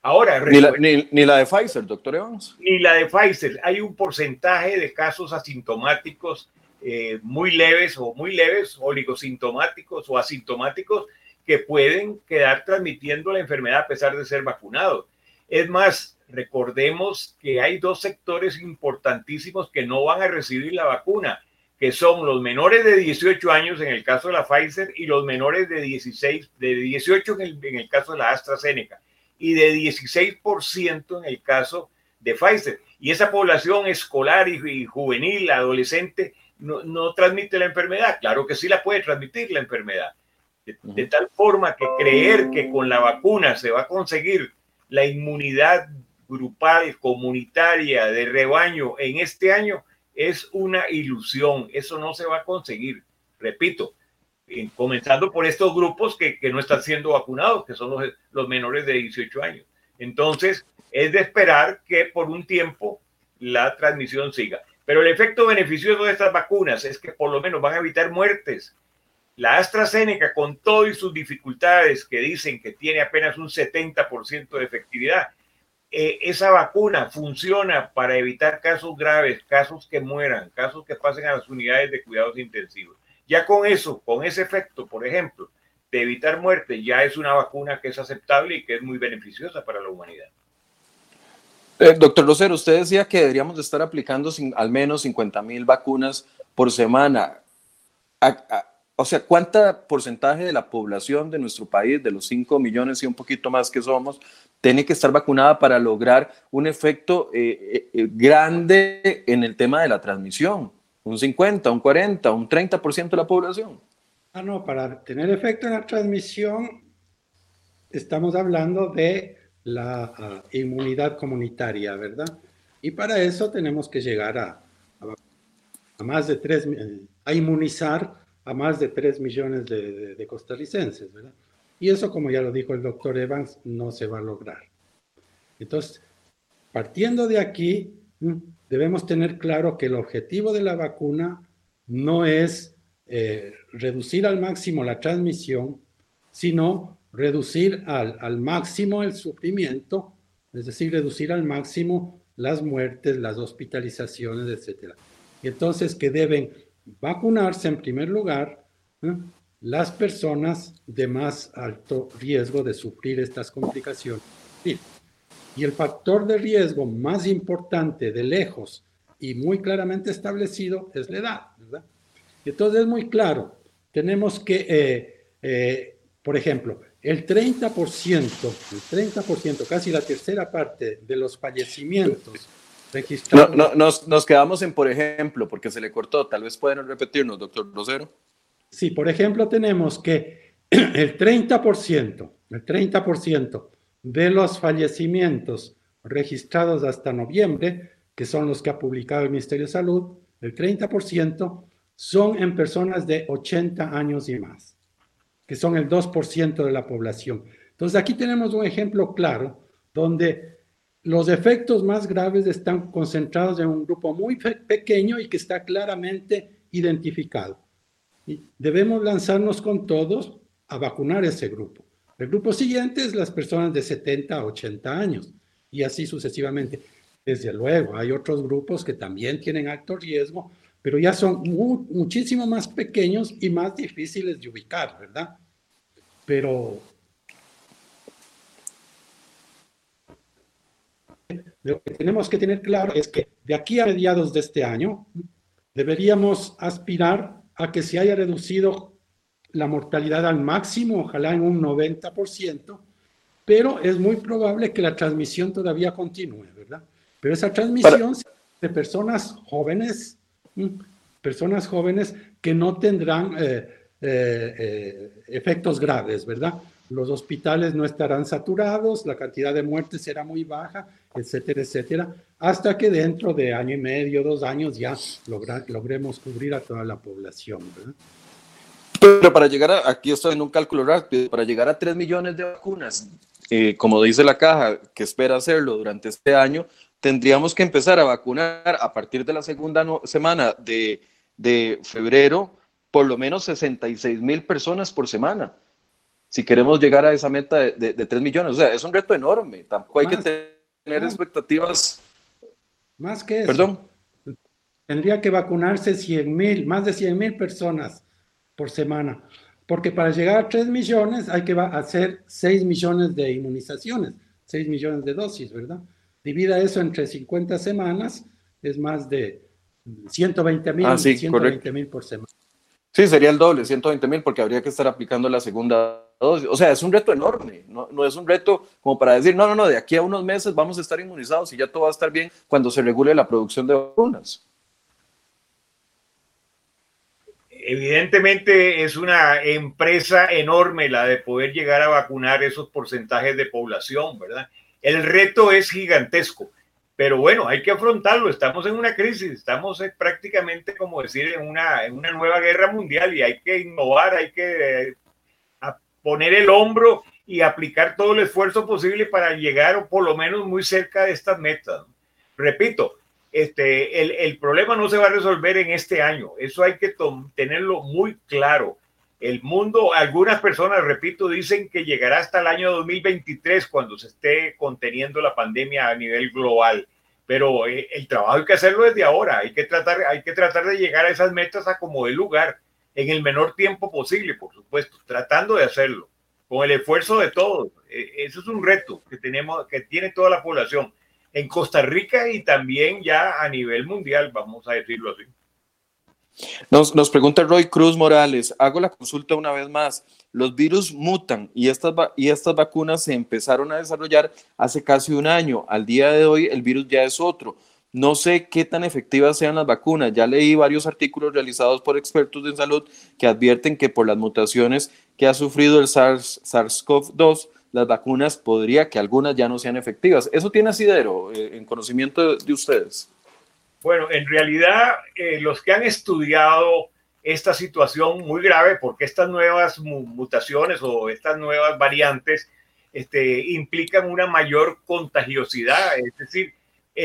Ahora, ni la, ni, la, de Pfizer, doctor Evans. Ni la de Pfizer. Hay un porcentaje de casos asintomáticos eh, muy leves o muy leves, oligosintomáticos o asintomáticos, que pueden quedar transmitiendo la enfermedad a pesar de ser vacunados. Es más, recordemos que hay dos sectores importantísimos que no van a recibir la vacuna, que son los menores de 18 años en el caso de la Pfizer y los menores de 16, de 18 en el, caso de la AstraZeneca y de 16% en el caso de Pfizer. Y esa población escolar y, juvenil, adolescente, no, transmite la enfermedad. Claro que sí la puede transmitir la enfermedad. De, tal forma que creer que con la vacuna se va a conseguir la inmunidad grupal, comunitaria, de rebaño en este año es una ilusión. Eso no se va a conseguir. Repito, comenzando por estos grupos que, no están siendo vacunados, que son los, los menores de 18 años. Entonces, es de esperar que por un tiempo la transmisión siga. Pero el efecto beneficioso de estas vacunas es que por lo menos van a evitar muertes. La AstraZeneca, con todas sus dificultades que dicen que tiene apenas un 70% de efectividad, eh, esa vacuna funciona para evitar casos graves, casos que mueran, casos que pasen a las unidades de cuidados intensivos. Ya con eso, con ese efecto, por ejemplo, de evitar muerte, ya es una vacuna que es aceptable y que es muy beneficiosa para la humanidad. Eh, doctor Rosero, usted decía que deberíamos de estar aplicando al menos 50 mil vacunas por semana. O sea, ¿cuánta porcentaje de la población de nuestro país, de los 5 millones y un poquito más que somos, tiene que estar vacunada para lograr un efecto eh, eh, grande en el tema de la transmisión? un 50, un 40, un 30% de la población. Ah, no, para tener efecto en la transmisión, estamos hablando de la ah, inmunidad comunitaria, ¿verdad? Y para eso tenemos que llegar a, a, más de 3, eh, a inmunizar a más de 3 millones de, de costarricenses, ¿verdad? Y eso, como ya lo dijo el doctor Evans, no se va a lograr. Entonces, partiendo de aquí, debemos tener claro que el objetivo de la vacuna no es eh, reducir al máximo la transmisión, sino reducir al, máximo el sufrimiento, es decir, reducir al máximo las muertes, las hospitalizaciones, etc. Entonces, que deben vacunarse en primer lugar las personas de más alto riesgo de sufrir estas complicaciones. Y el factor de riesgo más importante de lejos y muy claramente establecido es la edad, ¿verdad? Entonces es muy claro, tenemos que, eh, eh, por ejemplo, el 30%, el 30%, casi la tercera parte de los fallecimientos No, nos, nos, quedamos en por ejemplo, porque se le cortó. Tal vez pueden repetirnos, doctor Rosero. Sí, por ejemplo, tenemos que el 30%, el 30% de los fallecimientos registrados hasta noviembre, que son los que ha publicado el Ministerio de Salud, el 30% son en personas de 80 años y más, que son el 2% de la población. Entonces aquí tenemos un ejemplo claro donde los efectos más graves están concentrados en un grupo muy pequeño y que está claramente identificado. Debemos lanzarnos con todos a vacunar ese grupo. El grupo siguiente es las personas de 70 a 80 años y así sucesivamente. Desde luego, hay otros grupos que también tienen alto riesgo, pero ya son muchísimo más pequeños y más difíciles de ubicar, ¿verdad? Pero lo que tenemos que tener claro es que de aquí a mediados de este año deberíamos aspirar a que se haya reducido la mortalidad al máximo, ojalá en un 90%, pero es muy probable que la transmisión todavía continúe, ¿verdad? Pero esa transmisión de personas jóvenes, personas jóvenes que no tendrán eh, eh, eh, efectos graves, ¿verdad? Los hospitales no estarán saturados, la cantidad de muertes será muy baja, etcétera, etcétera, hasta que dentro de año y medio, dos años ya logremos cubrir a toda la población. Pero para llegar a, aquí estoy en un cálculo rápido, para llegar a 3 millones de vacunas, como dice la caja, que espera hacerlo durante este año, tendríamos que empezar a vacunar a partir de la segunda semana de febrero por lo menos 66 mil personas por semana. Si queremos llegar a esa meta de, de, 3 millones, o sea, es un reto enorme. Tampoco hay que tener expectativas. Más que eso. Perdón. Tendría que vacunarse 100 mil, más de 100 mil personas por semana. Porque para llegar a 3 millones hay que hacer 6 millones de inmunizaciones, 6 millones de dosis, ¿verdad? Divida eso entre 50 semanas, es más de 120 mil, 120 ah, mil por semana. Sí, sería el doble, 120 mil, porque habría que estar aplicando la segunda O sea, es un reto enorme, no, no, es un reto como para decir, no, no, no, de aquí a unos meses vamos a estar inmunizados y ya todo va a estar bien cuando se regule la producción de vacunas. Evidentemente es una empresa enorme la de poder llegar a vacunar esos porcentajes de población, ¿verdad? El reto es gigantesco, pero bueno, hay que afrontarlo. Estamos en una crisis, estamos eh, prácticamente, como decir, en una, en una nueva guerra mundial y hay que innovar, hay que eh, poner el hombro y aplicar todo el esfuerzo posible para llegar o por lo menos muy cerca de estas metas. Repito, este, el, el problema no se va a resolver en este año, eso hay que tenerlo muy claro el mundo, algunas personas, repito, dicen que llegará hasta el año 2023 cuando se esté conteniendo la pandemia a nivel global. Pero eh, el trabajo hay que hacerlo desde ahora. Hay que tratar, hay que tratar de llegar a esas metas a como de lugar en el menor tiempo posible, por supuesto, tratando de hacerlo con el esfuerzo de todos. E, eso es un reto que tenemos, que tiene toda la población en Costa Rica y también ya a nivel mundial, vamos a decirlo así. Nos, nos, pregunta Roy Cruz Morales, hago la consulta una vez más. Los virus mutan y estas, y estas vacunas se empezaron a desarrollar hace casi un año. Al día de hoy el virus ya es otro. No sé qué tan efectivas sean las vacunas. Ya leí varios artículos realizados por expertos en salud que advierten que por las mutaciones que ha sufrido el SARS, SARS-CoV-2, las vacunas podría que algunas ya no sean efectivas. ¿Eso tiene asidero eh, en conocimiento de ustedes? Bueno, en realidad eh, los que han estudiado esta situación muy grave, porque estas nuevas mutaciones o estas nuevas variantes este, implican una mayor contagiosidad, es decir,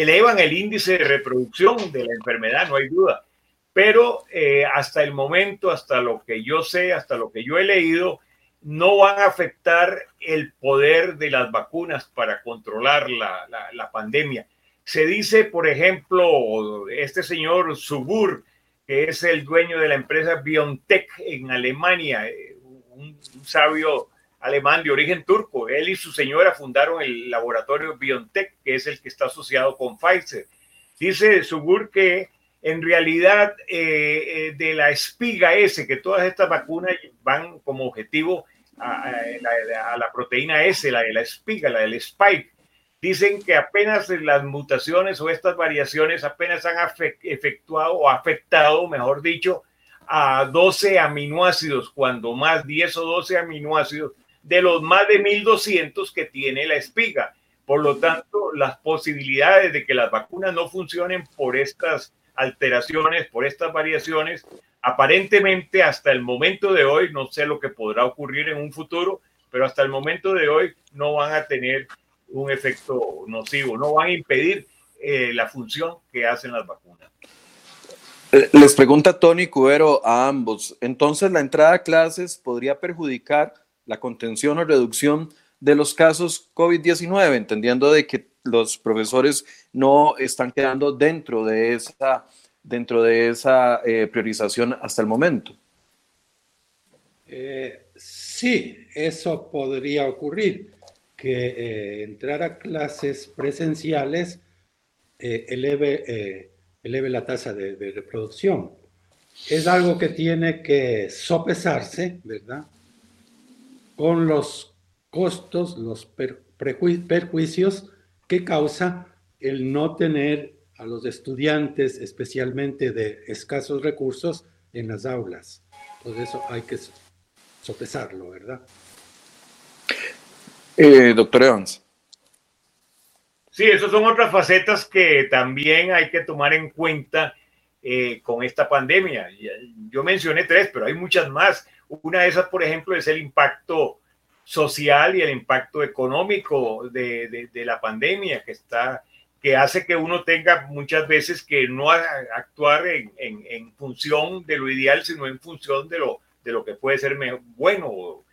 elevan el índice de reproducción de la enfermedad, no hay duda. Pero eh, hasta el momento, hasta lo que yo sé, hasta lo que yo he leído, no van a afectar el poder de las vacunas para controlar la, pandemia. Se dice, por ejemplo, este señor Subur, que es el dueño de la empresa BioNTech en Alemania, eh, un, sabio alemán de origen turco. Él y su señora fundaron el laboratorio BioNTech, que es el que está asociado con Pfizer. Dice Subur que en realidad eh, eh, de la espiga S, que todas estas vacunas van como objetivo a, a la proteína S, la de la espiga, la del spike, dicen que apenas las mutaciones o estas variaciones apenas han efectuado o afectado, mejor dicho, a 12 aminoácidos, cuando más 10 o 12 aminoácidos de los más de 1200 que tiene la espiga. Por lo tanto, las posibilidades de que las vacunas no funcionen por estas alteraciones, por estas variaciones, aparentemente hasta el momento de hoy, no sé lo que podrá ocurrir en un futuro, pero hasta el momento de hoy no van a tener un efecto nocivo, no van a impedir eh, la función que hacen las vacunas. Eh, les pregunta Tony Cubero a ambos, entonces la entrada a clases podría perjudicar la contención o reducción de los casos COVID-19, entendiendo de que los profesores no están quedando dentro de esa, dentro de esa eh, priorización hasta el momento. sí, eso podría ocurrir que eh, entrar a clases presenciales eh, eleve, eh, eleve, la tasa de, reproducción. es algo que tiene que sopesarse, ¿verdad? Con los costos, los perjuicios que causa el no tener a los estudiantes, especialmente de escasos recursos, en las aulas. Por eso hay que sopesarlo, ¿verdad? Eh, doctor Evans. Sí, esas son otras facetas que también hay que tomar en cuenta eh, con esta pandemia. Yo mencioné tres, pero hay muchas más. Una de esas, por ejemplo, es el impacto social y el impacto económico de, de la pandemia que está que hace que uno tenga muchas veces que no actuar en, en, función de lo ideal, sino en función de lo, de lo que puede ser bueno.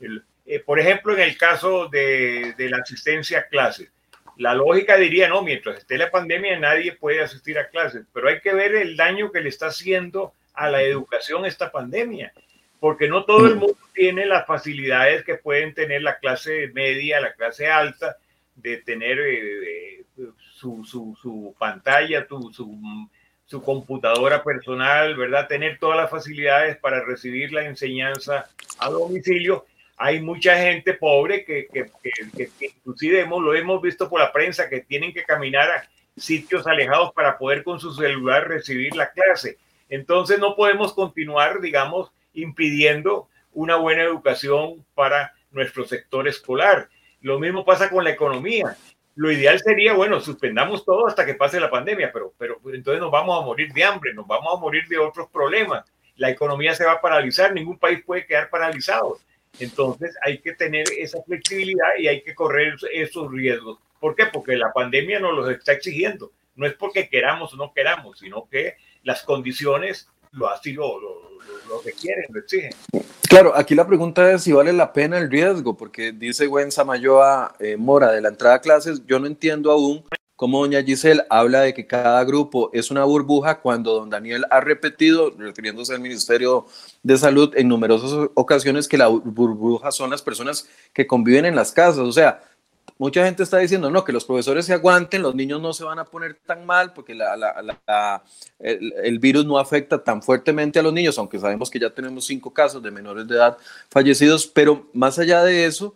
Eh, por ejemplo, en el caso de, de, la asistencia a clases, la lógica diría, no, mientras esté la pandemia nadie puede asistir a clases, pero hay que ver el daño que le está haciendo a la educación esta pandemia, porque no todo el mundo tiene las facilidades que pueden tener la clase media, la clase alta, de tener... Eh, su, su, su pantalla, tu, su, su, computadora personal, ¿verdad? Tener todas las facilidades para recibir la enseñanza a domicilio. Hay mucha gente pobre que, que, que, que inclusive hemos, lo hemos visto por la prensa, que tienen que caminar a sitios alejados para poder con su celular recibir la clase. Entonces no podemos continuar, digamos, impidiendo una buena educación para nuestro sector escolar. Lo mismo pasa con la economía lo ideal sería, bueno, suspendamos todo hasta que pase la pandemia, pero, pero entonces nos vamos a morir de hambre, nos vamos a morir de otros problemas. La economía se va a paralizar, ningún país puede quedar paralizado. Entonces hay que tener esa flexibilidad y hay que correr esos riesgos. ¿Por qué? Porque la pandemia nos los está exigiendo. No es porque queramos o no queramos, sino que las condiciones lo así lo, lo, lo, que quieren, lo exigen. Claro, aquí la pregunta es si vale la pena el riesgo, porque dice Gwen Samayoa eh, Mora de la entrada a clases, yo no entiendo aún cómo doña Giselle habla de que cada grupo es una burbuja cuando don Daniel ha repetido, refiriéndose al Ministerio de Salud en numerosas ocasiones, que la burbuja son las personas que conviven en las casas. O sea, mucha gente está diciendo, no, que los profesores se aguanten, los niños no se van a poner tan mal porque el, virus no afecta tan fuertemente a los niños, aunque sabemos que ya tenemos cinco casos de menores de edad fallecidos, pero más allá de eso,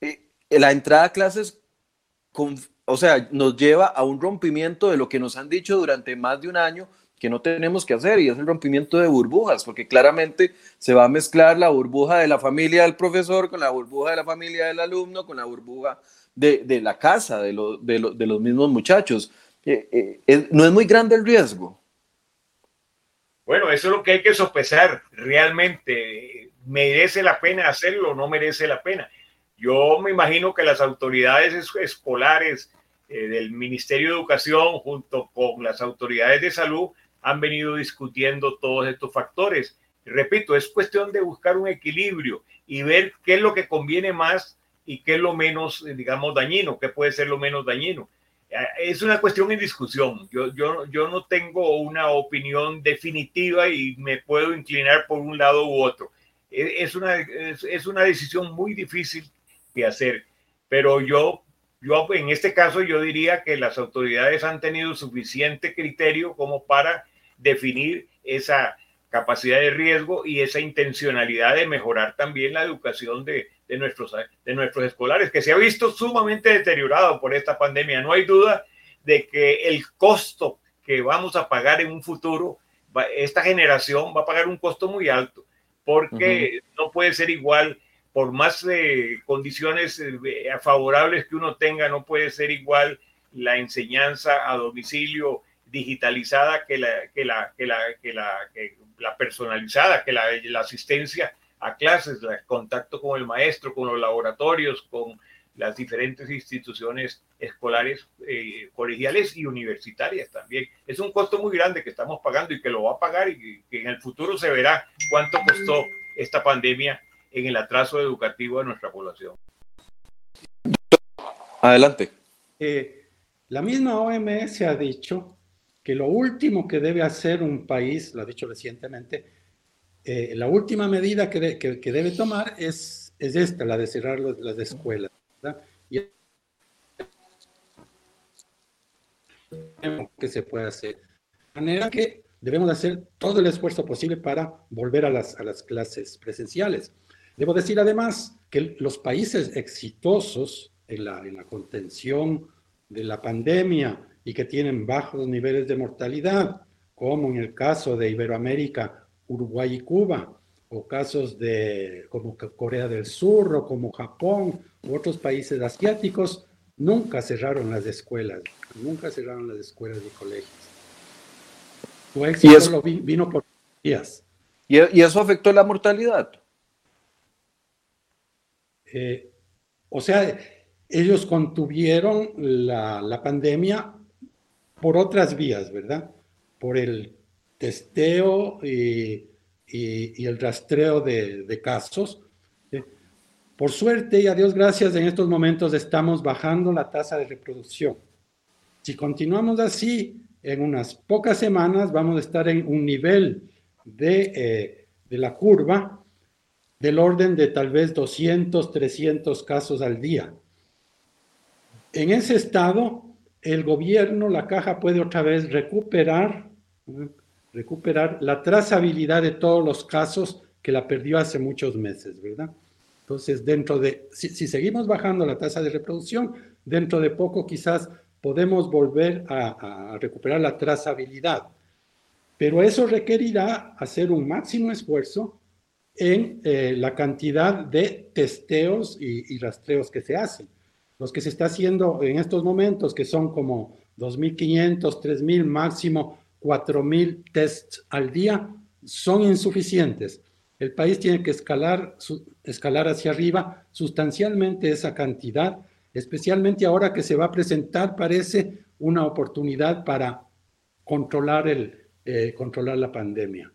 eh, la entrada a clases, o sea, nos lleva a un rompimiento de lo que nos han dicho durante más de un año que no tenemos que hacer y es el rompimiento de burbujas, porque claramente se va a mezclar la burbuja de la familia del profesor con la burbuja de la familia del alumno, con la burbuja de, la casa, de, de, los mismos muchachos. Eh, eh, ¿No es muy grande el riesgo? Bueno, eso es lo que hay que sopesar. Realmente, ¿merece la pena hacerlo o no merece la pena? Yo me imagino que las autoridades escolares eh, del Ministerio de Educación junto con las autoridades de salud han venido discutiendo todos estos factores. Repito, es cuestión de buscar un equilibrio y ver qué es lo que conviene más y qué es lo menos, eh, digamos, dañino, qué puede ser lo menos dañino. Eh, es una cuestión en discusión. Yo, yo, yo no tengo una opinión definitiva y me puedo inclinar por un lado u otro. E, es una, es, una decisión muy difícil de hacer, pero yo, yo en este caso yo diría que las autoridades han tenido suficiente criterio como para definir esa capacidad de riesgo y esa intencionalidad de mejorar también la educación de, de nuestros, de nuestros escolares, que se ha visto sumamente deteriorado por esta pandemia. No hay duda de que el costo que vamos a pagar en un futuro, esta generación va a pagar un costo muy alto, porque no puede ser igual, por más eh, condiciones eh, favorables que uno tenga, no puede ser igual la enseñanza a domicilio digitalizada que la, que la, que la, que la, que la personalizada, que la, la asistencia a clases, el contacto con el maestro, con los laboratorios, con las diferentes instituciones escolares, eh, colegiales y universitarias también. Es un costo muy grande que estamos pagando y que lo va a pagar y que en el futuro se verá cuánto costó esta pandemia en el atraso educativo de nuestra población. Adelante. Eh, la misma OMS ha dicho que lo último que debe hacer un país, lo ha dicho recientemente, eh, la última medida que, debe tomar es, es, esta, la de cerrar las escuelas. ¿verdad? Y que se puede hacer. De manera que debemos hacer todo el esfuerzo posible para volver a las, a las clases presenciales. Debo decir además que los países exitosos en la, en la contención de la pandemia y que tienen bajos niveles de mortalidad, como en el caso de Iberoamérica, Uruguay y Cuba, o casos de como Corea del Sur o como Japón u otros países asiáticos, nunca cerraron las escuelas, nunca cerraron las escuelas y colegios. Su éxito vino por días. ¿Y eso afectó la mortalidad? Eh, o sea, ellos contuvieron la, la, pandemia por otras vías, ¿verdad? Por el testeo y, y, el rastreo de, de casos. Eh, por suerte y a Dios gracias, en estos momentos estamos bajando la tasa de reproducción. Si continuamos así, en unas pocas semanas vamos a estar en un nivel de, eh, de la curva del orden de tal vez 200, 300 casos al día. En ese estado, el gobierno, la caja puede otra vez recuperar, recuperar la trazabilidad de todos los casos que la perdió hace muchos meses, ¿verdad? Entonces, dentro de, si, seguimos bajando la tasa de reproducción, dentro de poco quizás podemos volver a, a recuperar la trazabilidad. Pero eso requerirá hacer un máximo esfuerzo en eh, la cantidad de testeos y, rastreos que se hacen. Los que se está haciendo en estos momentos, que son como 2.500, 3.000, máximo 4.000 tests al día, son insuficientes. El país tiene que escalar, escalar hacia arriba sustancialmente esa cantidad, especialmente ahora que se va a presentar, parece, una oportunidad para controlar, el, eh, controlar la pandemia.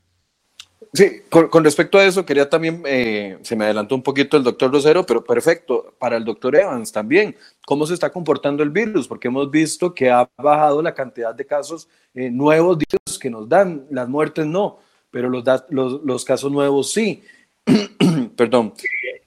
Sí, con, respecto a eso, quería también, eh, se me adelantó un poquito el doctor Rosero, pero perfecto, para el doctor Evans también, ¿cómo se está comportando el virus? Porque hemos visto que ha bajado la cantidad de casos eh, nuevos que nos dan, las muertes no, pero los, los, los casos nuevos sí. Perdón.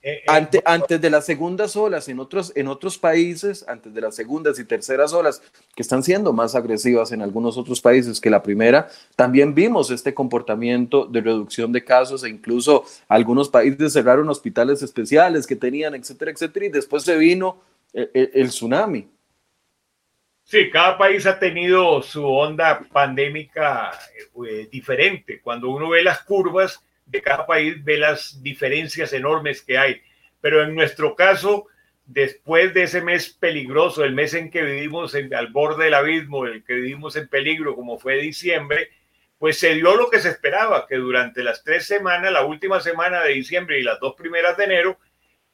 Eh, eh, antes de las segundas olas en otros, en otros países, antes de las segundas y terceras olas, que están siendo más agresivas en algunos otros países que la primera, también vimos este comportamiento de reducción de casos e incluso algunos países cerraron hospitales especiales que tenían, etcétera, etcétera, y después se vino el, el tsunami. Sí, cada país ha tenido su onda pandémica eh, diferente. Cuando uno ve las curvas, de cada país ve las diferencias enormes que hay. Pero en nuestro caso, después de ese mes peligroso, el mes en que vivimos al borde del abismo, el que vivimos en peligro, como fue diciembre, pues se dio lo que se esperaba, que durante las tres semanas, la última semana de diciembre y las dos primeras de enero,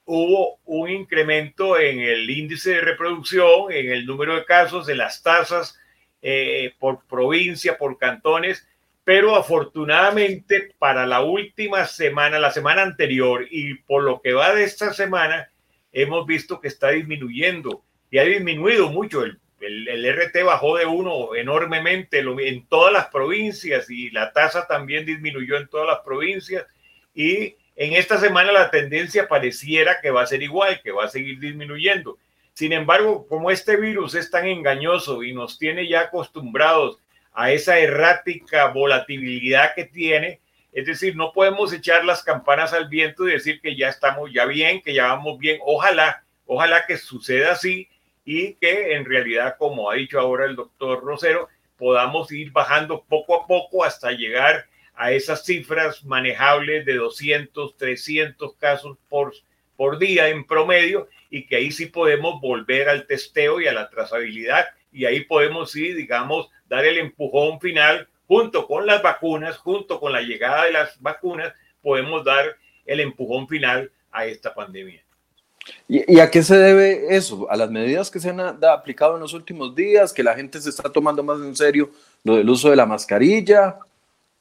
hubo un incremento en el índice de reproducción, en el número de casos, en las tasas eh, por provincia, por cantones, pero afortunadamente para la última semana, la semana anterior y por lo que va de esta semana, hemos visto que está disminuyendo y ha disminuido mucho. El, el, RT bajó de uno enormemente en todas las provincias y la tasa también disminuyó en todas las provincias y en esta semana la tendencia pareciera que va a ser igual, que va a seguir disminuyendo. Sin embargo, como este virus es tan engañoso y nos tiene ya acostumbrados a esa errática volatilidad que tiene. Es decir, no podemos echar las campanas al viento y decir que ya estamos ya bien, que ya vamos bien. Ojalá, ojalá que suceda así y que en realidad, como ha dicho ahora el doctor Rosero, podamos ir bajando poco a poco hasta llegar a esas cifras manejables de 200, 300 casos por, por día en promedio y que ahí sí podemos volver al testeo y a la trazabilidad y ahí podemos ir, digamos, dar el empujón final junto con las vacunas, junto con la llegada de las vacunas, podemos dar el empujón final a esta pandemia. ¿Y, a qué se debe eso? ¿A las medidas que se han aplicado en los últimos días? ¿Que la gente se está tomando más en serio lo del uso de la mascarilla?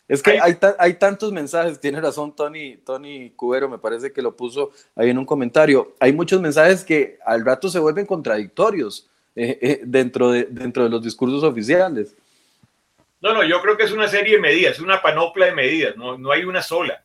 Es que hay, hay, tantos mensajes, tiene razón Tony, Tony Cubero, me parece que lo puso ahí en un comentario. Hay muchos mensajes que al rato se vuelven contradictorios eh, eh, dentro, de, dentro de los discursos oficiales. No, no, yo creo que es una serie de medidas, una panopla de medidas, no, no hay una sola.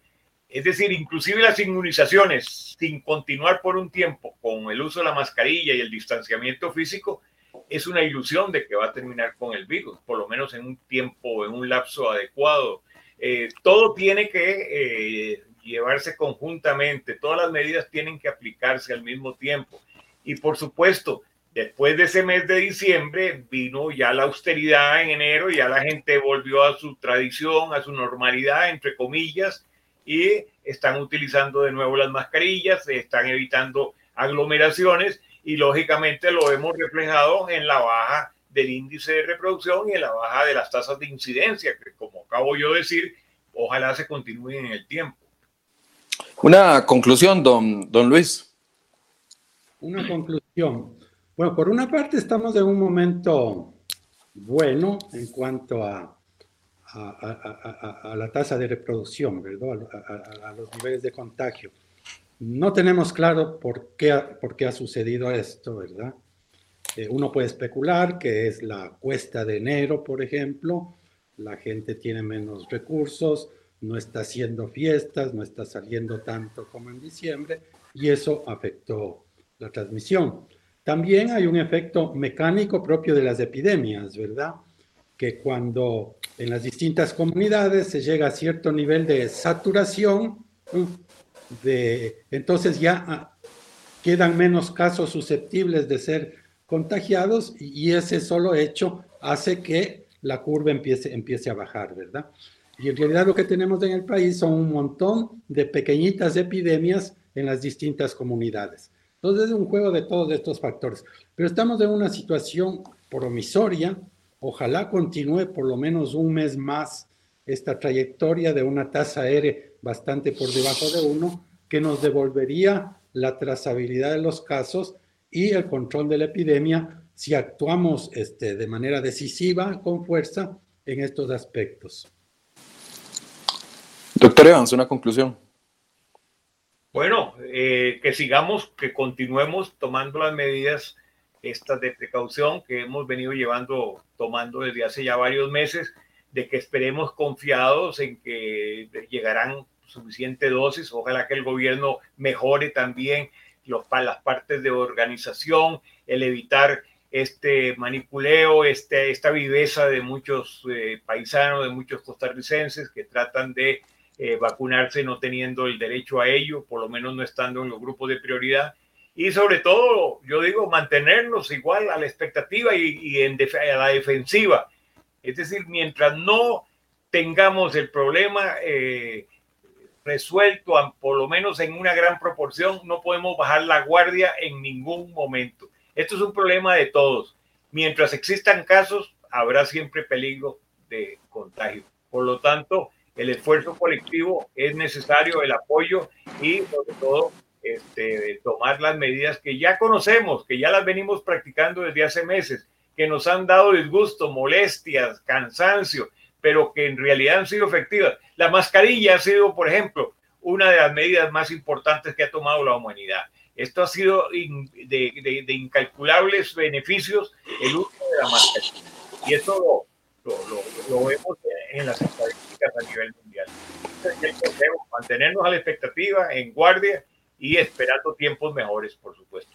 Es decir, inclusive las inmunizaciones, sin continuar por un tiempo con el uso de la mascarilla y el distanciamiento físico, es una ilusión de que va a terminar con el virus, por lo menos en un tiempo, en un lapso adecuado. Eh, todo tiene que llevarse conjuntamente, todas las medidas tienen que aplicarse al mismo tiempo. Y por supuesto, después de ese mes de diciembre vino ya la austeridad en enero, ya la gente volvió a su tradición, a su normalidad, entre comillas, y están utilizando de nuevo las mascarillas, están evitando aglomeraciones y lógicamente lo hemos reflejado en la baja del índice de reproducción y en la baja de las tasas de incidencia, que como acabo yo de decir, ojalá se continúen en el tiempo. Una conclusión, don, don Luis. Una conclusión. Bueno, por una parte estamos en un momento bueno en cuanto a, a, la tasa de reproducción, ¿verdad? A, los niveles de contagio. No tenemos claro por qué, por qué ha sucedido esto, ¿verdad? Eh, uno puede especular que es la cuesta de enero, por ejemplo, la gente tiene menos recursos, no está haciendo fiestas, no está saliendo tanto como en diciembre, y eso afectó la transmisión. También hay un efecto mecánico propio de las epidemias, ¿verdad? Que cuando en las distintas comunidades se llega a cierto nivel de saturación, de, entonces ya ah, quedan menos casos susceptibles de ser contagiados y ese solo hecho hace que la curva empiece, empiece a bajar, ¿verdad? Y en realidad lo que tenemos en el país son un montón de pequeñitas epidemias en las distintas comunidades. Entonces es un juego de todos estos factores. Pero estamos en una situación promisoria. Ojalá continúe por lo menos un mes más esta trayectoria de una tasa R bastante por debajo de uno, que nos devolvería la trazabilidad de los casos y el control de la epidemia si actuamos este, de manera decisiva, con fuerza, en estos aspectos. Doctor Evans, una conclusión. Bueno, eh, que sigamos, que continuemos tomando las medidas estas de precaución que hemos venido llevando, tomando desde hace ya varios meses, de que esperemos confiados en que llegarán suficiente dosis, ojalá que el gobierno mejore también los, las partes de organización, el evitar este manipuleo, este, esta viveza de muchos eh, paisanos, de muchos costarricenses que tratan de eh, vacunarse no teniendo el derecho a ello, por lo menos no estando en los grupos de prioridad. Y sobre todo, yo digo, mantenernos igual a la expectativa y, en a la defensiva. Es decir, mientras no tengamos el problema eh, resuelto, por lo menos en una gran proporción, no podemos bajar la guardia en ningún momento. Esto es un problema de todos. Mientras existan casos, habrá siempre peligro de contagio. Por lo tanto, el esfuerzo colectivo es necesario, el apoyo y sobre todo este, tomar las medidas que ya conocemos, que ya las venimos practicando desde hace meses, que nos han dado disgusto, molestias, cansancio, pero que en realidad han sido efectivas. La mascarilla ha sido, por ejemplo, una de las medidas más importantes que ha tomado la humanidad. Esto ha sido de, incalculables beneficios el uso de la mascarilla. Y eso lo, lo vemos en las estadísticas a nivel mundial. mantenernos a la expectativa, en guardia y esperando tiempos mejores, por supuesto.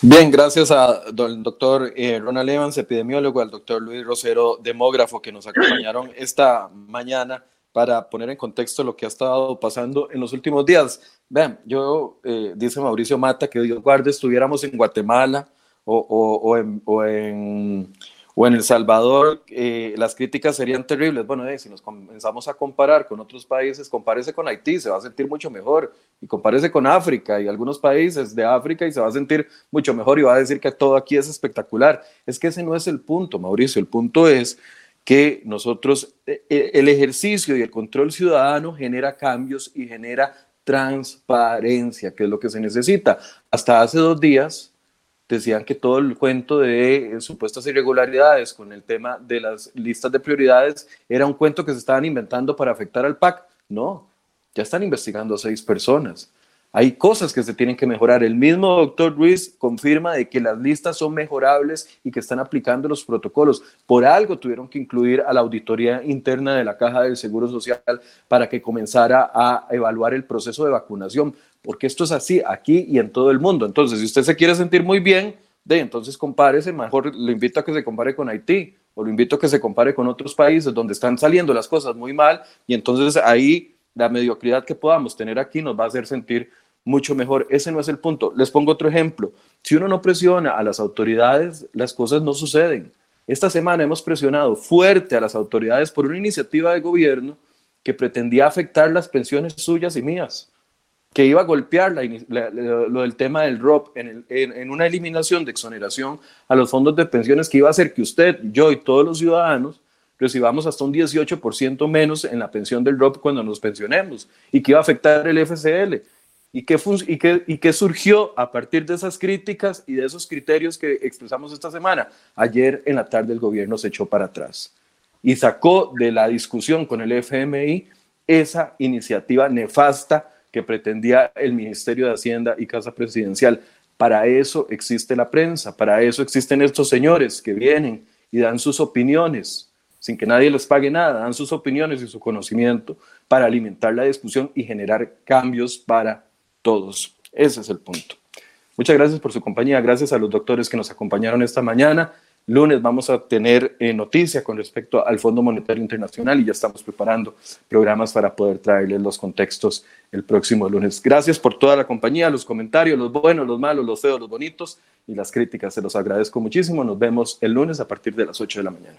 Bien, gracias al doctor eh, Ronald Evans, epidemiólogo, al doctor Luis Rosero, demógrafo, que nos acompañaron esta mañana para poner en contexto lo que ha estado pasando en los últimos días. Vean, yo, eh, dice Mauricio Mata, que Dios guarde, estuviéramos en Guatemala o, o, o en o en El Salvador eh, las críticas serían terribles. Bueno, eh, si nos comenzamos a comparar con otros países, compárese con Haití, se va a sentir mucho mejor, y compárese con África y algunos países de África y se va a sentir mucho mejor y va a decir que todo aquí es espectacular. Es que ese no es el punto, Mauricio, el punto es que nosotros, eh, el ejercicio y el control ciudadano genera cambios y genera transparencia, que es lo que se necesita. Hasta hace dos días, decían que todo el cuento de supuestas irregularidades con el tema de las listas de prioridades era un cuento que se estaban inventando para afectar al PAC. No, ya están investigando a seis personas. Hay cosas que se tienen que mejorar. El mismo doctor Ruiz confirma de que las listas son mejorables y que están aplicando los protocolos. Por algo tuvieron que incluir a la auditoría interna de la Caja del Seguro Social para que comenzara a evaluar el proceso de vacunación porque esto es así aquí y en todo el mundo. Entonces, si usted se quiere sentir muy bien, de entonces compárese, mejor lo invito a que se compare con Haití o lo invito a que se compare con otros países donde están saliendo las cosas muy mal y entonces ahí la mediocridad que podamos tener aquí nos va a hacer sentir mucho mejor. Ese no es el punto. Les pongo otro ejemplo. Si uno no presiona a las autoridades, las cosas no suceden. Esta semana hemos presionado fuerte a las autoridades por una iniciativa de gobierno que pretendía afectar las pensiones suyas y mías que iba a golpear lo del tema del ROP en, en, una eliminación de exoneración a los fondos de pensiones que iba a hacer que usted, yo y todos los ciudadanos recibamos hasta un 18% menos en la pensión del ROP cuando nos pensionemos y que iba a afectar el FCL. ¿Y qué, y, qué, ¿Y qué surgió a partir de esas críticas y de esos criterios que expresamos esta semana? Ayer en la tarde el gobierno se echó para atrás y sacó de la discusión con el FMI esa iniciativa nefasta que pretendía el Ministerio de Hacienda y Casa Presidencial. Para eso existe la prensa, para eso existen estos señores que vienen y dan sus opiniones, sin que nadie les pague nada, dan sus opiniones y su conocimiento para alimentar la discusión y generar cambios para todos. Ese es el punto. Muchas gracias por su compañía, gracias a los doctores que nos acompañaron esta mañana. Lunes vamos a tener eh, noticia con respecto al Fondo Monetario Internacional y ya estamos preparando programas para poder traerles los contextos el próximo lunes. Gracias por toda la compañía, los comentarios, los buenos, los malos, los feos, los bonitos y las críticas. Se los agradezco muchísimo. Nos vemos el lunes a partir de las 8 de la mañana.